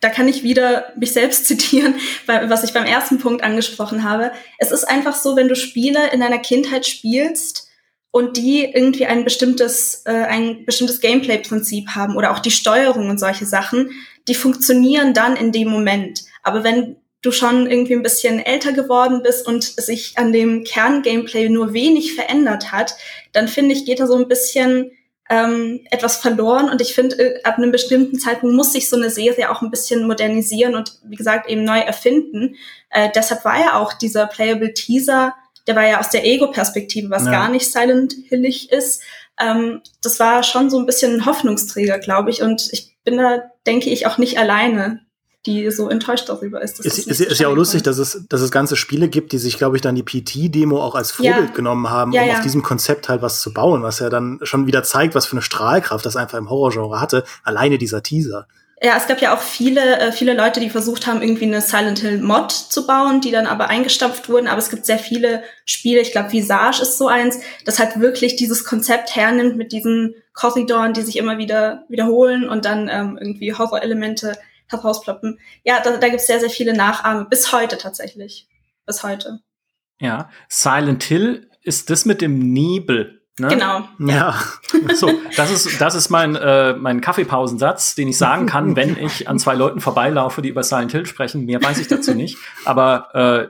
Speaker 2: da kann ich wieder mich selbst zitieren, was ich beim ersten Punkt angesprochen habe. Es ist einfach so, wenn du Spiele in deiner Kindheit spielst und die irgendwie ein bestimmtes, äh, ein bestimmtes Gameplay-Prinzip haben oder auch die Steuerung und solche Sachen, die funktionieren dann in dem Moment. Aber wenn du schon irgendwie ein bisschen älter geworden bist und sich an dem Kern-Gameplay nur wenig verändert hat, dann finde ich, geht da so ein bisschen ähm, etwas verloren. Und ich finde, äh, ab einem bestimmten Zeitpunkt muss sich so eine Serie auch ein bisschen modernisieren und wie gesagt eben neu erfinden. Äh, deshalb war ja auch dieser Playable Teaser, der war ja aus der Ego-Perspektive, was ja. gar nicht Silent Hillig ist. Ähm, das war schon so ein bisschen ein Hoffnungsträger, glaube ich. Und ich bin da, denke ich, auch nicht alleine die so enttäuscht darüber ist.
Speaker 3: Dass ist, ist, ist ja auch lustig, dass es, dass es ganze Spiele gibt, die sich, glaube ich, dann die PT-Demo auch als Vorbild ja. genommen haben, ja, um ja. auf diesem Konzept halt was zu bauen, was ja dann schon wieder zeigt, was für eine Strahlkraft das einfach im Horrorgenre hatte. Alleine dieser Teaser.
Speaker 2: Ja, es gab ja auch viele, äh, viele Leute, die versucht haben, irgendwie eine Silent Hill Mod zu bauen, die dann aber eingestampft wurden. Aber es gibt sehr viele Spiele, ich glaube, Visage ist so eins, das halt wirklich dieses Konzept hernimmt mit diesen Korridoren, die sich immer wieder wiederholen und dann ähm, irgendwie Horror-Elemente herausploppen. Ja, da, da gibt es sehr, sehr viele Nachahme. Bis heute tatsächlich. Bis heute.
Speaker 1: Ja, Silent Hill ist das mit dem Nebel. Ne?
Speaker 2: Genau.
Speaker 1: Ja. So, das ist, das ist mein, äh, mein Kaffeepausensatz, den ich sagen kann, wenn ich an zwei Leuten vorbeilaufe, die über Silent Hill sprechen. Mehr weiß ich dazu nicht. Aber äh,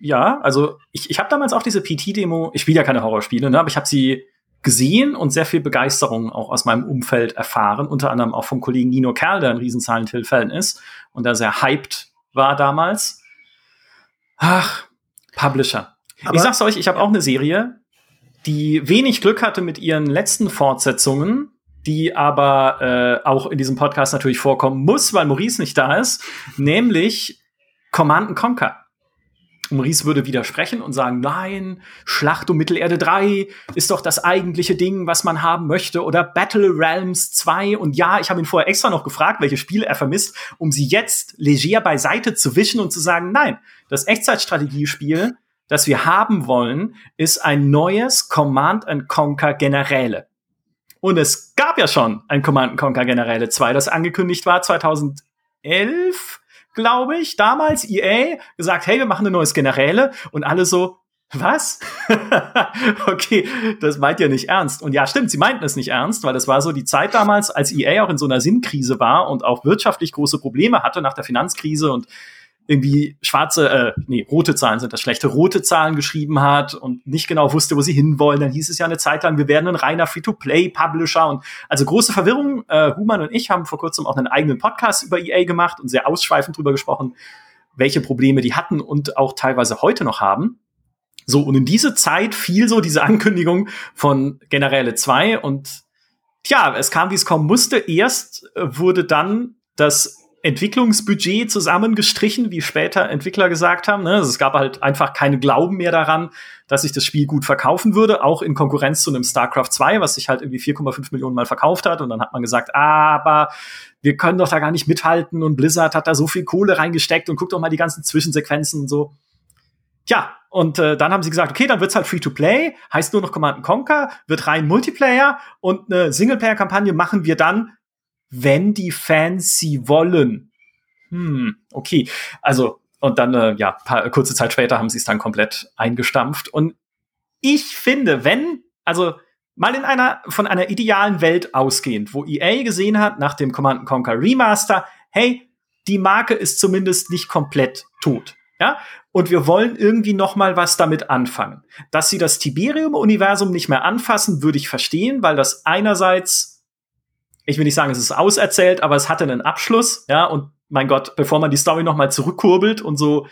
Speaker 1: ja, also ich, ich habe damals auch diese PT-Demo, ich spiele ja keine Horrorspiele, ne, aber ich habe sie gesehen und sehr viel Begeisterung auch aus meinem Umfeld erfahren, unter anderem auch vom Kollegen Nino Kerl, der ein riesen Silent Hill-Fan ist und der sehr hyped war damals. Ach, Publisher. Aber ich sag's euch, ich habe auch eine Serie, die wenig Glück hatte mit ihren letzten Fortsetzungen, die aber äh, auch in diesem Podcast natürlich vorkommen muss, weil Maurice nicht da ist, nämlich Command Conquer. Maurice würde widersprechen und sagen, nein, Schlacht um Mittelerde 3 ist doch das eigentliche Ding, was man haben möchte. Oder Battle Realms 2. Und ja, ich habe ihn vorher extra noch gefragt, welche Spiele er vermisst, um sie jetzt leger beiseite zu wischen und zu sagen, nein, das Echtzeitstrategiespiel, das wir haben wollen, ist ein neues Command Conquer Generäle. Und es gab ja schon ein Command Conquer Generäle 2, das angekündigt war 2011 glaube ich, damals EA gesagt, hey, wir machen ein neues Generäle und alle so, was? okay, das meint ihr nicht ernst. Und ja, stimmt, sie meinten es nicht ernst, weil das war so die Zeit damals, als EA auch in so einer Sinnkrise war und auch wirtschaftlich große Probleme hatte nach der Finanzkrise und irgendwie schwarze, äh, nee, rote Zahlen sind das schlechte, rote Zahlen geschrieben hat und nicht genau wusste, wo sie hinwollen. Dann hieß es ja eine Zeit lang, wir werden ein reiner Free-to-Play-Publisher und also große Verwirrung. Äh, Human und ich haben vor kurzem auch einen eigenen Podcast über EA gemacht und sehr ausschweifend drüber gesprochen, welche Probleme die hatten und auch teilweise heute noch haben. So, und in diese Zeit fiel so diese Ankündigung von Generäle 2 und tja, es kam, wie es kommen musste. Erst äh, wurde dann das Entwicklungsbudget zusammengestrichen, wie später Entwickler gesagt haben. Ne? Also es gab halt einfach keine Glauben mehr daran, dass sich das Spiel gut verkaufen würde, auch in Konkurrenz zu einem StarCraft 2, was sich halt irgendwie 4,5 Millionen Mal verkauft hat. Und dann hat man gesagt, ah, aber wir können doch da gar nicht mithalten und Blizzard hat da so viel Kohle reingesteckt und guckt doch mal die ganzen Zwischensequenzen und so. ja, und äh, dann haben sie gesagt, okay, dann wird's halt Free-to-Play, heißt nur noch Command Conquer, wird rein Multiplayer und eine Singleplayer-Kampagne machen wir dann, wenn die Fans sie wollen. Hm, okay. Also, und dann, äh, ja, paar, kurze Zeit später haben sie es dann komplett eingestampft. Und ich finde, wenn, also mal in einer, von einer idealen Welt ausgehend, wo EA gesehen hat nach dem Command Conquer Remaster, hey, die Marke ist zumindest nicht komplett tot. Ja, und wir wollen irgendwie noch mal was damit anfangen. Dass sie das Tiberium-Universum nicht mehr anfassen, würde ich verstehen, weil das einerseits, ich will nicht sagen, es ist auserzählt, aber es hatte einen Abschluss, ja, und mein Gott, bevor man die Story noch mal zurückkurbelt und so,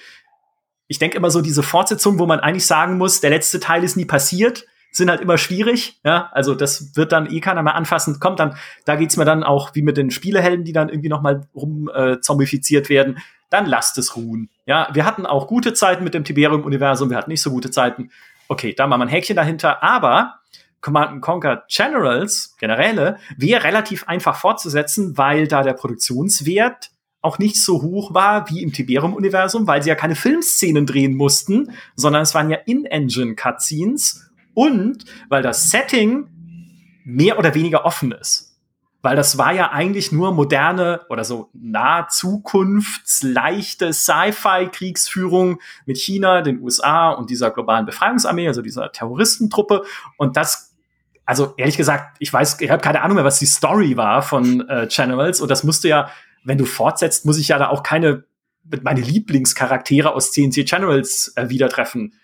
Speaker 1: ich denke immer so diese Fortsetzung, wo man eigentlich sagen muss, der letzte Teil ist nie passiert, sind halt immer schwierig, ja, also das wird dann eh keiner mehr anfassen, kommt dann, da geht's mir dann auch wie mit den Spielehelden, die dann irgendwie noch mal rum äh, werden, dann lasst es ruhen. Ja, wir hatten auch gute Zeiten mit dem Tiberium-Universum, wir hatten nicht so gute Zeiten. Okay, da machen wir ein Häkchen dahinter, aber Command Conquer Generals, Generäle, wäre relativ einfach fortzusetzen, weil da der Produktionswert auch nicht so hoch war wie im Tiberium-Universum, weil sie ja keine Filmszenen drehen mussten, sondern es waren ja In-Engine-Cutscenes und weil das Setting mehr oder weniger offen ist weil das war ja eigentlich nur moderne oder so nahe zukunftsleichte Sci-Fi-Kriegsführung mit China, den USA und dieser globalen Befreiungsarmee, also dieser Terroristentruppe. Und das, also ehrlich gesagt, ich weiß, ich habe keine Ahnung mehr, was die Story war von äh, Generals. Und das musste ja, wenn du fortsetzt, muss ich ja da auch keine meine Lieblingscharaktere aus CNC Generals äh, wieder treffen.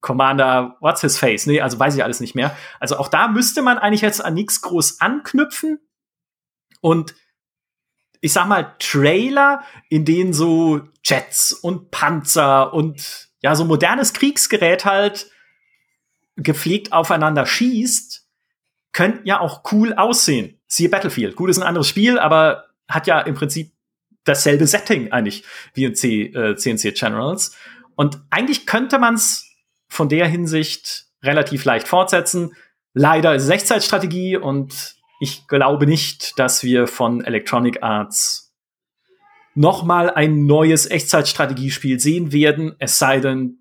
Speaker 1: Commander, what's his face? Nee, also weiß ich alles nicht mehr. Also auch da müsste man eigentlich jetzt an nichts groß anknüpfen. Und ich sag mal, Trailer, in denen so Jets und Panzer und ja, so modernes Kriegsgerät halt gepflegt aufeinander schießt, könnten ja auch cool aussehen. Siehe Battlefield. Gut ist ein anderes Spiel, aber hat ja im Prinzip dasselbe Setting eigentlich wie in C, äh, CNC Generals. Und eigentlich könnte man es von der Hinsicht relativ leicht fortsetzen. Leider ist es Echtzeitstrategie und ich glaube nicht, dass wir von Electronic Arts nochmal ein neues Echtzeitstrategiespiel sehen werden, es sei denn,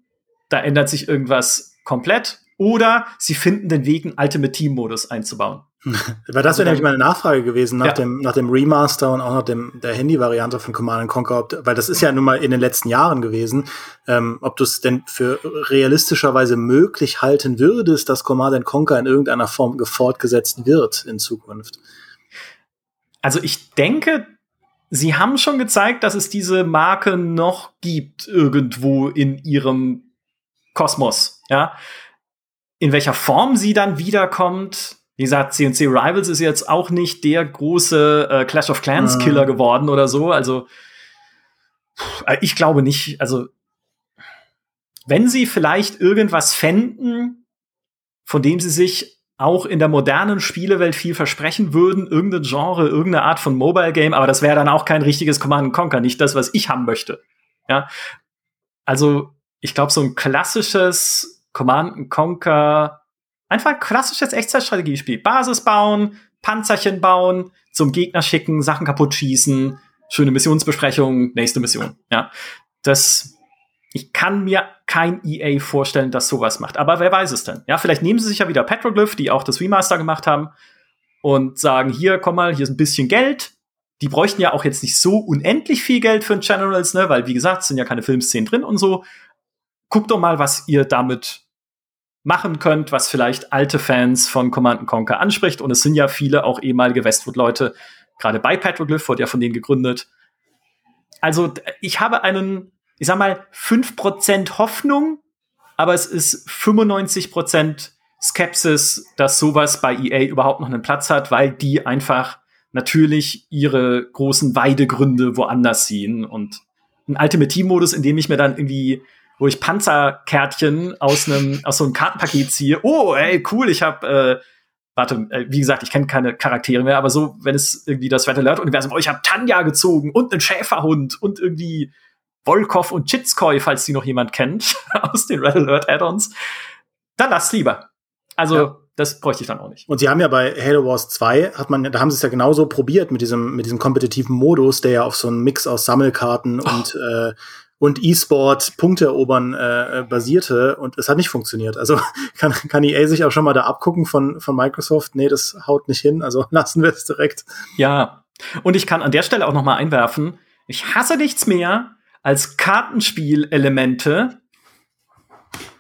Speaker 1: da ändert sich irgendwas komplett oder sie finden den Weg, einen Ultimate Team Modus einzubauen.
Speaker 3: Weil das wäre nämlich meine Nachfrage gewesen nach, ja. dem, nach dem Remaster und auch nach dem, der Handy-Variante von Command Conquer, ob, weil das ist ja nun mal in den letzten Jahren gewesen, ähm, ob du es denn für realistischerweise möglich halten würdest, dass Command Conquer in irgendeiner Form fortgesetzt wird in Zukunft.
Speaker 1: Also ich denke, sie haben schon gezeigt, dass es diese Marke noch gibt irgendwo in ihrem Kosmos, ja. In welcher Form sie dann wiederkommt, wie gesagt, CNC Rivals ist jetzt auch nicht der große äh, Clash of Clans Killer mhm. geworden oder so. Also äh, ich glaube nicht. Also wenn sie vielleicht irgendwas fänden, von dem sie sich auch in der modernen Spielewelt viel versprechen würden, irgendein Genre, irgendeine Art von Mobile Game, aber das wäre dann auch kein richtiges Command Conquer, nicht das, was ich haben möchte. Ja, also ich glaube so ein klassisches Command Conquer Einfach ein klassisches Echtzeitstrategiespiel. Basis bauen, Panzerchen bauen, zum Gegner schicken, Sachen kaputt schießen, schöne Missionsbesprechung, nächste Mission. Ja, das ich kann mir kein EA vorstellen, das sowas macht. Aber wer weiß es denn? Ja, vielleicht nehmen sie sich ja wieder Petroglyph, die auch das Remaster gemacht haben, und sagen, hier, komm mal, hier ist ein bisschen Geld. Die bräuchten ja auch jetzt nicht so unendlich viel Geld für ein Generals, ne, weil, wie gesagt, sind ja keine Filmszenen drin und so. Guckt doch mal, was ihr damit machen könnt, was vielleicht alte Fans von Command Conquer anspricht. Und es sind ja viele auch ehemalige Westwood-Leute, gerade bei Petroglyph, wurde ja von denen gegründet. Also ich habe einen, ich sag mal, 5% Hoffnung, aber es ist 95% Skepsis, dass sowas bei EA überhaupt noch einen Platz hat, weil die einfach natürlich ihre großen Weidegründe woanders sehen und ein Ultimate Team Modus, in dem ich mir dann irgendwie wo ich Panzerkärtchen aus einem aus so einem Kartenpaket ziehe. Oh, ey, cool, ich habe äh, warte, äh, wie gesagt, ich kenne keine Charaktere mehr, aber so, wenn es irgendwie das Red Alert Universum, oh, ich habe Tanja gezogen und einen Schäferhund und irgendwie Volkov und Chitskoy, falls die noch jemand kennt aus den Red Alert Add-ons, dann lasst lieber. Also ja. Das bräuchte ich dann auch nicht.
Speaker 3: Und sie haben ja bei Halo Wars 2, hat man, da haben sie es ja genauso probiert mit diesem, mit diesem kompetitiven Modus, der ja auf so einen Mix aus Sammelkarten oh. und äh, und E-Sport Punkte erobern äh, basierte und es hat nicht funktioniert. Also kann, kann EA sich auch schon mal da abgucken von, von Microsoft. Nee, das haut nicht hin, also lassen wir es direkt.
Speaker 1: Ja, und ich kann an der Stelle auch noch mal einwerfen, ich hasse nichts mehr als Kartenspielelemente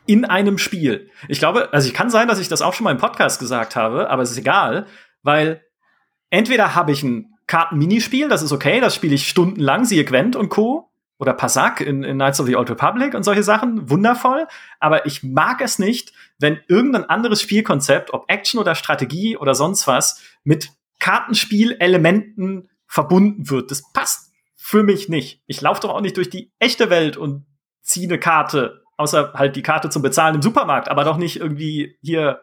Speaker 1: in einem Spiel. Ich glaube, also ich kann sein, dass ich das auch schon mal im Podcast gesagt habe, aber es ist egal, weil entweder habe ich ein Kartenminispiel, das ist okay, das spiele ich stundenlang, siehe Gwent und Co. Oder Pasak in, in Knights of the Old Republic und solche Sachen, wundervoll. Aber ich mag es nicht, wenn irgendein anderes Spielkonzept, ob Action oder Strategie oder sonst was, mit Kartenspielelementen verbunden wird. Das passt für mich nicht. Ich laufe doch auch nicht durch die echte Welt und ziehe eine Karte, außer halt die Karte zum Bezahlen im Supermarkt, aber doch nicht irgendwie hier,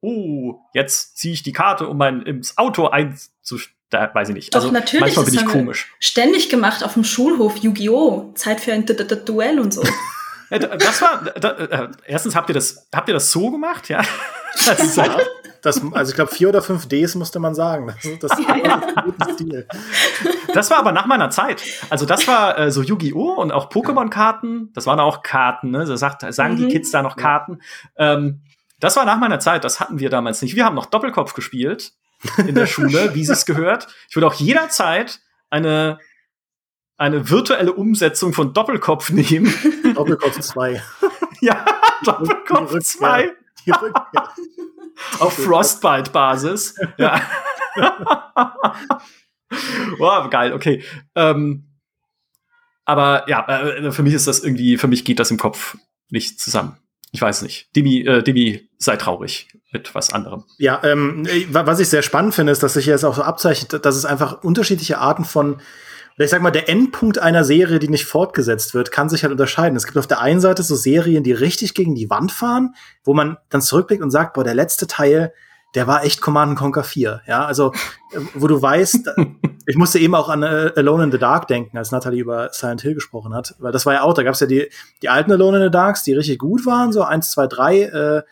Speaker 1: oh, jetzt ziehe ich die Karte, um mein ins Auto einzusteigen da weiß ich nicht.
Speaker 2: Doch, also natürlich.
Speaker 1: Manchmal bin ich komisch.
Speaker 2: Ständig gemacht auf dem Schulhof Yu-Gi-Oh! Zeit für ein D -D -D Duell und so.
Speaker 1: das war, da, äh, erstens habt ihr das, habt ihr das so gemacht, ja?
Speaker 3: Das, ja, das also ich glaube vier oder fünf Ds musste man sagen. Das, das, ja, ja.
Speaker 1: Stil. das war aber nach meiner Zeit. Also das war äh, so Yu-Gi-Oh! und auch Pokémon-Karten. Das waren auch Karten, ne? So sagt, sagen mhm. die Kids da noch Karten. Ähm, das war nach meiner Zeit. Das hatten wir damals nicht. Wir haben noch Doppelkopf gespielt in der Schule, wie sie es gehört. Ich würde auch jederzeit eine, eine virtuelle Umsetzung von Doppelkopf nehmen.
Speaker 3: Doppelkopf 2.
Speaker 1: ja, Doppelkopf 2. Auf Frostbite-Basis. Ja. wow, geil, okay. Ähm, aber ja, äh, für mich ist das irgendwie, für mich geht das im Kopf nicht zusammen ich weiß nicht. Dimi, äh, Dimi sei traurig mit was anderem.
Speaker 3: Ja, ähm, was ich sehr spannend finde, ist, dass sich jetzt auch so abzeichnet, dass es einfach unterschiedliche Arten von ich sag mal, der Endpunkt einer Serie, die nicht fortgesetzt wird, kann sich halt unterscheiden. Es gibt auf der einen Seite so Serien, die richtig gegen die Wand fahren, wo man dann zurückblickt und sagt, boah, der letzte Teil, der war echt Command Conquer 4. Ja, also, äh, wo du weißt, ich musste eben auch an äh, Alone in the Dark denken, als Natalie über Silent Hill gesprochen hat, weil das war ja auch, da gab's ja die, die alten Alone in the Darks, die richtig gut waren, so eins, zwei, drei, äh,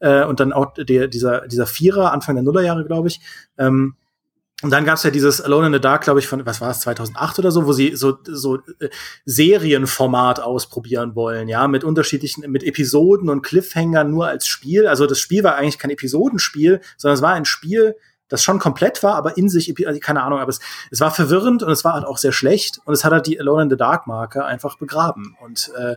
Speaker 3: äh, und dann auch der, dieser, dieser Vierer, Anfang der Nullerjahre, glaube ich. Ähm, und dann gab's ja dieses Alone in the Dark, glaube ich, von, was war es, 2008 oder so, wo sie so, so äh, Serienformat ausprobieren wollen, ja, mit unterschiedlichen, mit Episoden und Cliffhangern nur als Spiel. Also das Spiel war eigentlich kein Episodenspiel, sondern es war ein Spiel, das schon komplett war, aber in sich, also keine Ahnung, aber es, es war verwirrend und es war halt auch sehr schlecht und es hat halt die Alone in the Dark Marke einfach begraben. Und äh,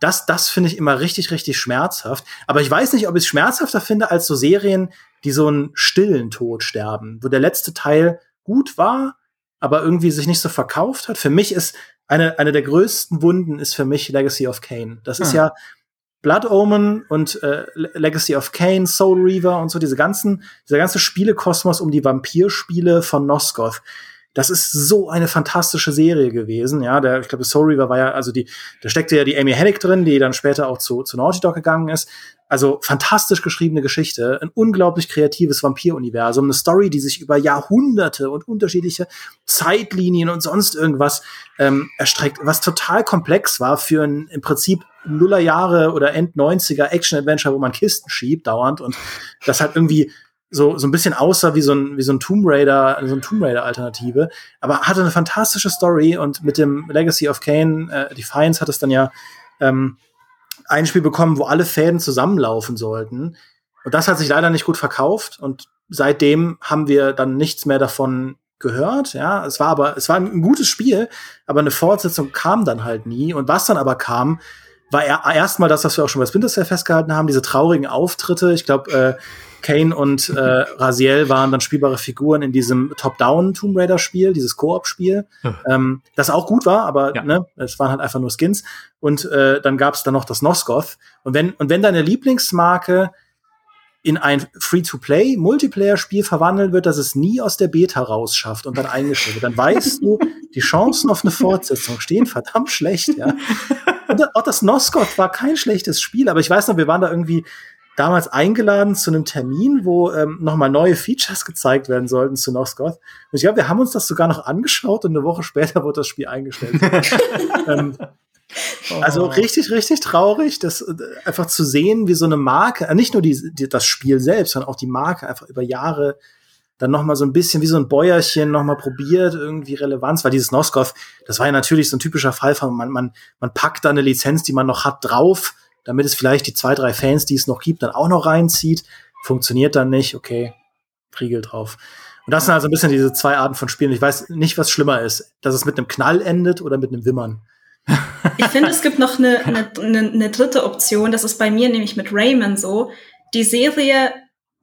Speaker 3: das, das finde ich immer richtig, richtig schmerzhaft. Aber ich weiß nicht, ob ich es schmerzhafter finde als so Serien, die so einen stillen Tod sterben, wo der letzte Teil gut war, aber irgendwie sich nicht so verkauft hat. Für mich ist eine, eine der größten Wunden ist für mich Legacy of Kane. Das ist ah. ja Blood Omen und äh, Legacy of Kane, Soul Reaver und so diese ganzen, dieser ganze Spielekosmos um die Vampirspiele von Nosgoth. Das ist so eine fantastische Serie gewesen, ja. Der, ich glaube, Soul Reaver war ja, also die, da steckte ja die Amy Hennig drin, die dann später auch zu, zu Naughty Dog gegangen ist. Also fantastisch geschriebene Geschichte, ein unglaublich kreatives Vampiruniversum, eine Story, die sich über Jahrhunderte und unterschiedliche Zeitlinien und sonst irgendwas ähm, erstreckt, was total komplex war für ein im Prinzip Nullerjahre oder End-90er Action-Adventure, wo man Kisten schiebt dauernd und das hat irgendwie so, so ein bisschen aussah wie so ein, wie so ein Tomb Raider, so ein Tomb Raider Alternative, aber hatte eine fantastische Story und mit dem Legacy of Kane, äh, Defiance hat es dann ja ähm, ein Spiel bekommen, wo alle Fäden zusammenlaufen sollten. Und das hat sich leider nicht gut verkauft und seitdem haben wir dann nichts mehr davon gehört. Ja, es war aber, es war ein gutes Spiel, aber eine Fortsetzung kam dann halt nie. Und was dann aber kam, war er erstmal das, was wir auch schon bei Splinter Cell festgehalten haben, diese traurigen Auftritte. Ich glaube, äh, Kane und äh, Raziel waren dann spielbare Figuren in diesem Top-Down Tomb Raider Spiel, dieses Koop-Spiel, hm. ähm, das auch gut war, aber ja. ne, es waren halt einfach nur Skins. Und äh, dann gab es dann noch das Nosgoth. Und wenn und wenn deine Lieblingsmarke in ein Free-to-Play Multiplayer-Spiel verwandeln wird, dass es nie aus der Beta rausschafft und dann eingestellt wird, dann weißt du, die Chancen auf eine Fortsetzung stehen verdammt schlecht, ja. Und auch das Nosgoth war kein schlechtes Spiel, aber ich weiß noch, wir waren da irgendwie damals eingeladen zu einem Termin, wo ähm, nochmal neue Features gezeigt werden sollten zu Nosgoth. Und ich glaube, wir haben uns das sogar noch angeschaut und eine Woche später wurde das Spiel eingestellt. ähm, oh. Also richtig, richtig traurig, das äh, einfach zu sehen, wie so eine Marke, äh, nicht nur die, die, das Spiel selbst, sondern auch die Marke einfach über Jahre dann noch mal so ein bisschen wie so ein Bäuerchen noch mal probiert, irgendwie Relevanz, weil dieses Noskov, das war ja natürlich so ein typischer Fall von, man, man, man packt da eine Lizenz, die man noch hat, drauf, damit es vielleicht die zwei, drei Fans, die es noch gibt, dann auch noch reinzieht. Funktioniert dann nicht, okay, Riegel drauf. Und das sind also ein bisschen diese zwei Arten von Spielen. Ich weiß nicht, was schlimmer ist, dass es mit einem Knall endet oder mit einem Wimmern.
Speaker 2: Ich finde, es gibt noch eine, eine, eine, dritte Option. Das ist bei mir nämlich mit Rayman so. Die Serie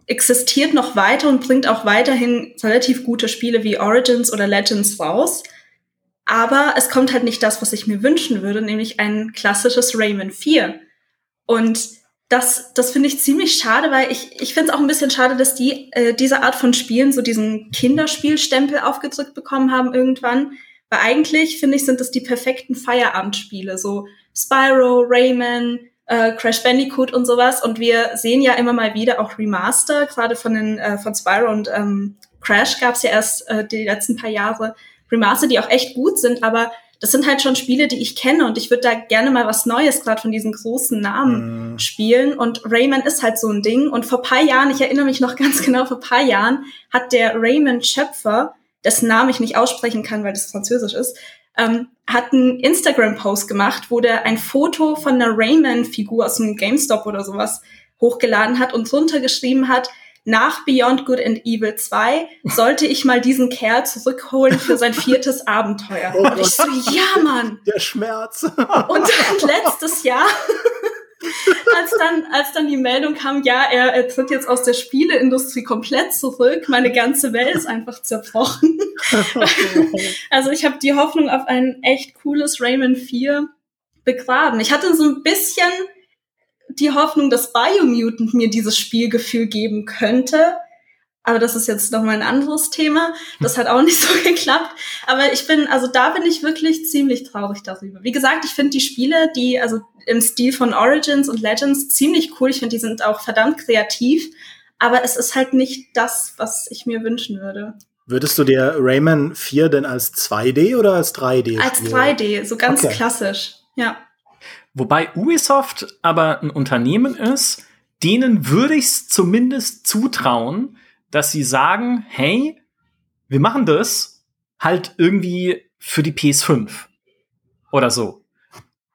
Speaker 2: existiert noch weiter und bringt auch weiterhin relativ gute Spiele wie Origins oder Legends raus. Aber es kommt halt nicht das, was ich mir wünschen würde, nämlich ein klassisches Rayman 4. Und das, das finde ich ziemlich schade, weil ich, ich finde es auch ein bisschen schade, dass die äh, diese Art von Spielen so diesen Kinderspielstempel aufgedrückt bekommen haben irgendwann. Weil eigentlich, finde ich, sind das die perfekten Feierabendspiele. So Spyro, Rayman, äh, Crash Bandicoot und sowas. Und wir sehen ja immer mal wieder auch Remaster, gerade von den äh, von Spyro und ähm, Crash gab es ja erst äh, die letzten paar Jahre Remaster, die auch echt gut sind, aber das sind halt schon Spiele, die ich kenne und ich würde da gerne mal was Neues gerade von diesen großen Namen mm. spielen. Und Rayman ist halt so ein Ding. Und vor paar Jahren, ich erinnere mich noch ganz genau, vor paar Jahren hat der Rayman-Schöpfer, dessen Namen ich nicht aussprechen kann, weil das französisch ist, ähm, hat einen Instagram-Post gemacht, wo der ein Foto von einer Rayman-Figur aus einem GameStop oder sowas hochgeladen hat und drunter geschrieben hat, nach Beyond Good and Evil 2 sollte ich mal diesen Kerl zurückholen für sein viertes Abenteuer. Oh und ich so, ja, Mann.
Speaker 3: Der Schmerz. Und
Speaker 2: dann letztes Jahr, als dann, als dann die Meldung kam, ja, er, er tritt jetzt aus der Spieleindustrie komplett zurück, meine ganze Welt ist einfach zerbrochen. also ich habe die Hoffnung auf ein echt cooles Rayman 4 begraben. Ich hatte so ein bisschen die Hoffnung, dass Biomutant mir dieses Spielgefühl geben könnte. Aber das ist jetzt nochmal ein anderes Thema. Das hat auch nicht so geklappt. Aber ich bin, also da bin ich wirklich ziemlich traurig darüber. Wie gesagt, ich finde die Spiele, die, also im Stil von Origins und Legends ziemlich cool. Ich finde, die sind auch verdammt kreativ. Aber es ist halt nicht das, was ich mir wünschen würde.
Speaker 3: Würdest du dir Rayman 4 denn als 2D oder als 3D?
Speaker 2: Als 3D, so ganz okay. klassisch, ja.
Speaker 1: Wobei Ubisoft aber ein Unternehmen ist, denen würde ich es zumindest zutrauen, dass sie sagen, hey, wir machen das halt irgendwie für die PS5 oder so.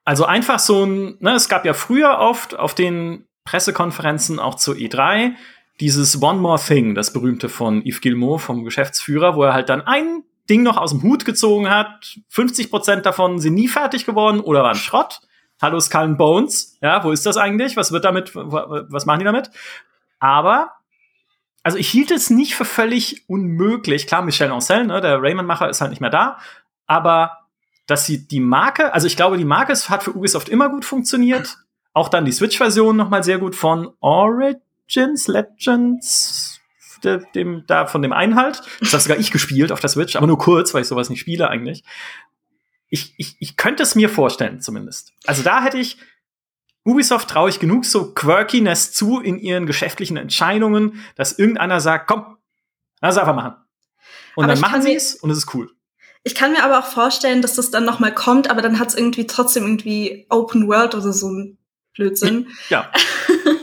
Speaker 1: Also einfach so ein, ne, es gab ja früher oft auf den Pressekonferenzen auch zur E3 dieses One More Thing, das berühmte von Yves Gilmour, vom Geschäftsführer, wo er halt dann ein Ding noch aus dem Hut gezogen hat. 50 Prozent davon sind nie fertig geworden oder waren Schrott. Hallo Skull and Bones. Ja, wo ist das eigentlich? Was wird damit, was machen die damit? Aber, also ich hielt es nicht für völlig unmöglich. Klar, Michel Ancel, ne, der Rayman-Macher ist halt nicht mehr da. Aber, dass sie die Marke, also ich glaube, die Marke hat für Ubisoft immer gut funktioniert. Auch dann die Switch-Version nochmal sehr gut von Origins, Legends, dem, da von dem Einhalt. Das habe sogar ich gespielt auf der Switch, aber nur kurz, weil ich sowas nicht spiele eigentlich ich, ich, ich könnte es mir vorstellen, zumindest. Also da hätte ich Ubisoft traue ich genug so Quirkiness zu in ihren geschäftlichen Entscheidungen, dass irgendeiner sagt, komm, lass einfach machen. Und aber dann machen sie es und es ist cool.
Speaker 2: Ich kann mir aber auch vorstellen, dass das dann noch mal kommt, aber dann hat es irgendwie trotzdem irgendwie Open World oder so ein Blödsinn.
Speaker 1: Ja.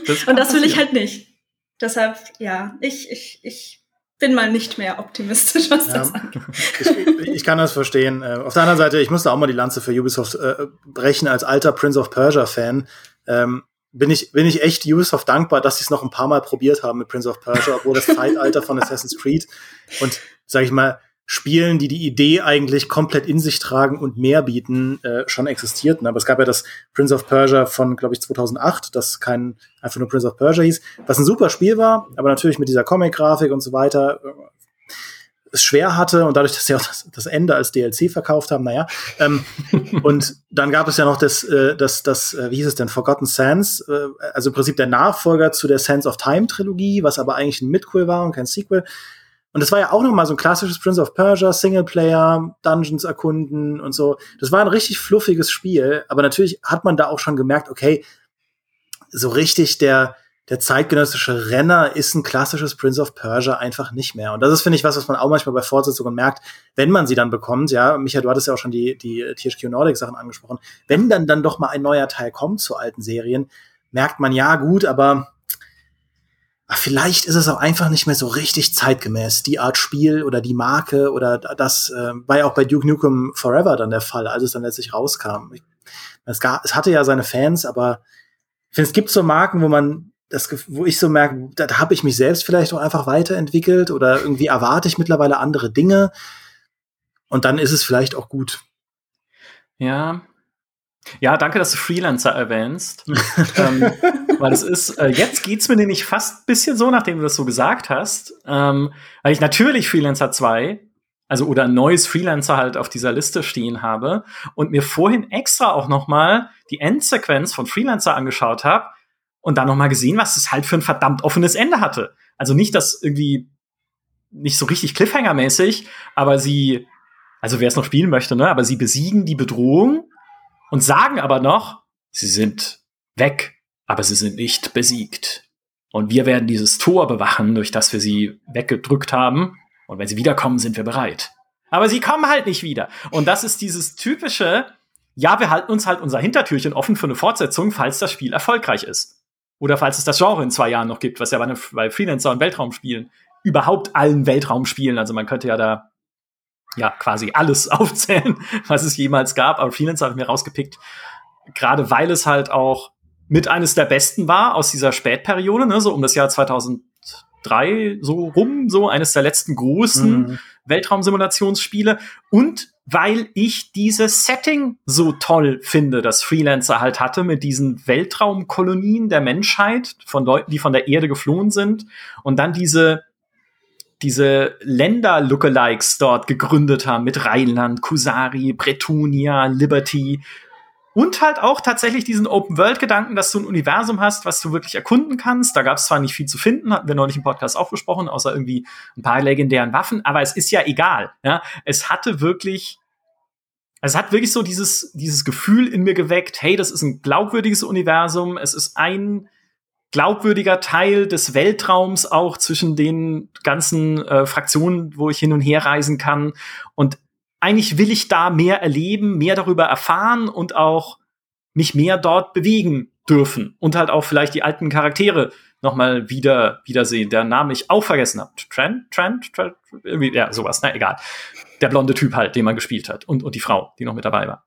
Speaker 2: Das und das will ich halt nicht. Deshalb, ja, ich, ich, ich bin mal nicht mehr optimistisch, was das angeht.
Speaker 3: Ich, ich, kann das verstehen. Äh, auf der anderen Seite, ich musste auch mal die Lanze für Ubisoft äh, brechen als alter Prince of Persia-Fan. Ähm, bin ich, bin ich echt Ubisoft dankbar, dass sie es noch ein paar Mal probiert haben mit Prince of Persia, obwohl das Zeitalter von Assassin's Creed und, sag ich mal, Spielen, die die Idee eigentlich komplett in sich tragen und mehr bieten, äh, schon existierten. Aber es gab ja das Prince of Persia von, glaube ich, 2008, das kein einfach nur Prince of Persia hieß, was ein super Spiel war, aber natürlich mit dieser Comic-Grafik und so weiter äh, es schwer hatte und dadurch, dass sie auch das, das Ende als DLC verkauft haben, naja. Ähm, und dann gab es ja noch das, äh, das, das, äh, wie hieß es denn, Forgotten Sands, äh, also im Prinzip der Nachfolger zu der Sands of Time Trilogie, was aber eigentlich ein Midquel war und kein Sequel. Und das war ja auch noch mal so ein klassisches Prince of Persia, Singleplayer, Dungeons erkunden und so. Das war ein richtig fluffiges Spiel, aber natürlich hat man da auch schon gemerkt, okay, so richtig der, der zeitgenössische Renner ist ein klassisches Prince of Persia einfach nicht mehr. Und das ist, finde ich, was, was man auch manchmal bei Fortsetzungen merkt, wenn man sie dann bekommt. Ja, Micha, du hattest ja auch schon die, die THQ Nordic Sachen angesprochen. Wenn dann dann doch mal ein neuer Teil kommt zu alten Serien, merkt man, ja, gut, aber ach, vielleicht ist es auch einfach nicht mehr so richtig zeitgemäß, die Art Spiel oder die Marke oder das äh, war ja auch bei Duke Nukem Forever dann der Fall, als es dann letztlich rauskam. Ich, es, gab, es hatte ja seine Fans, aber ich finde, es gibt so Marken, wo man das, wo ich so merke, da, da habe ich mich selbst vielleicht auch einfach weiterentwickelt oder irgendwie erwarte ich mittlerweile andere Dinge. Und dann ist es vielleicht auch gut.
Speaker 1: Ja. Ja, danke, dass du Freelancer erwähnst. ähm, weil es ist, äh, jetzt geht's mir nämlich fast ein bisschen so, nachdem du das so gesagt hast, ähm, weil ich natürlich Freelancer 2, also oder ein neues Freelancer halt auf dieser Liste stehen habe und mir vorhin extra auch noch mal die Endsequenz von Freelancer angeschaut habe und dann noch mal gesehen, was es halt für ein verdammt offenes Ende hatte. Also nicht das irgendwie nicht so richtig Cliffhanger-mäßig, aber sie, also wer es noch spielen möchte, ne, aber sie besiegen die Bedrohung und sagen aber noch, sie sind weg, aber sie sind nicht besiegt. Und wir werden dieses Tor bewachen, durch das wir sie weggedrückt haben. Und wenn sie wiederkommen, sind wir bereit. Aber sie kommen halt nicht wieder. Und das ist dieses typische, ja, wir halten uns halt unser Hintertürchen offen für eine Fortsetzung, falls das Spiel erfolgreich ist. Oder falls es das Genre in zwei Jahren noch gibt, was ja bei, Freelancer und Weltraumspielen, überhaupt allen Weltraumspielen, also man könnte ja da ja quasi alles aufzählen, was es jemals gab, aber Freelancer habe ich mir rausgepickt, gerade weil es halt auch mit eines der besten war aus dieser Spätperiode, ne, so um das Jahr 2003 so rum, so eines der letzten großen mhm. Weltraumsimulationsspiele und weil ich dieses Setting so toll finde, das Freelancer halt hatte mit diesen Weltraumkolonien der Menschheit von Leuten, die von der Erde geflohen sind und dann diese diese Länder-Lookalikes dort gegründet haben mit Rheinland, Kusari, Bretunia, Liberty und halt auch tatsächlich diesen Open-World-Gedanken, dass du ein Universum hast, was du wirklich erkunden kannst. Da gab es zwar nicht viel zu finden, hatten wir neulich im Podcast auch besprochen, außer irgendwie ein paar legendären Waffen, aber es ist ja egal. Ja? Es hatte wirklich, es hat wirklich so dieses, dieses Gefühl in mir geweckt, hey, das ist ein glaubwürdiges Universum, es ist ein glaubwürdiger Teil des Weltraums auch zwischen den ganzen äh, Fraktionen, wo ich hin und her reisen kann. Und eigentlich will ich da mehr erleben, mehr darüber erfahren und auch mich mehr dort bewegen dürfen und halt auch vielleicht die alten Charaktere noch mal wieder wiedersehen, deren Namen ich auch vergessen habe. Trent, Trent, Trent, irgendwie ja sowas, na egal. Der blonde Typ halt, den man gespielt hat und und die Frau, die noch mit dabei war.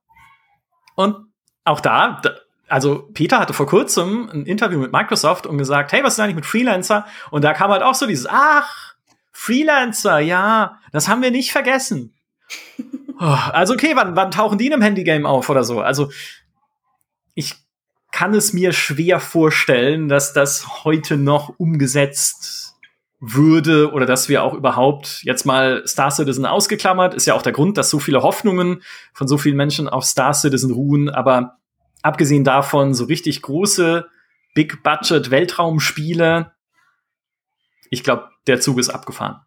Speaker 1: Und auch da, da also Peter hatte vor kurzem ein Interview mit Microsoft und gesagt, hey, was ist eigentlich mit Freelancer? Und da kam halt auch so dieses, ach, Freelancer, ja, das haben wir nicht vergessen. Oh, also okay, wann, wann tauchen die in einem Handygame auf oder so? Also ich kann es mir schwer vorstellen, dass das heute noch umgesetzt würde oder dass wir auch überhaupt jetzt mal Star Citizen ausgeklammert, ist ja auch der Grund, dass so viele Hoffnungen von so vielen Menschen auf Star Citizen ruhen, aber abgesehen davon so richtig große Big Budget Weltraumspiele, ich glaube, der Zug ist abgefahren.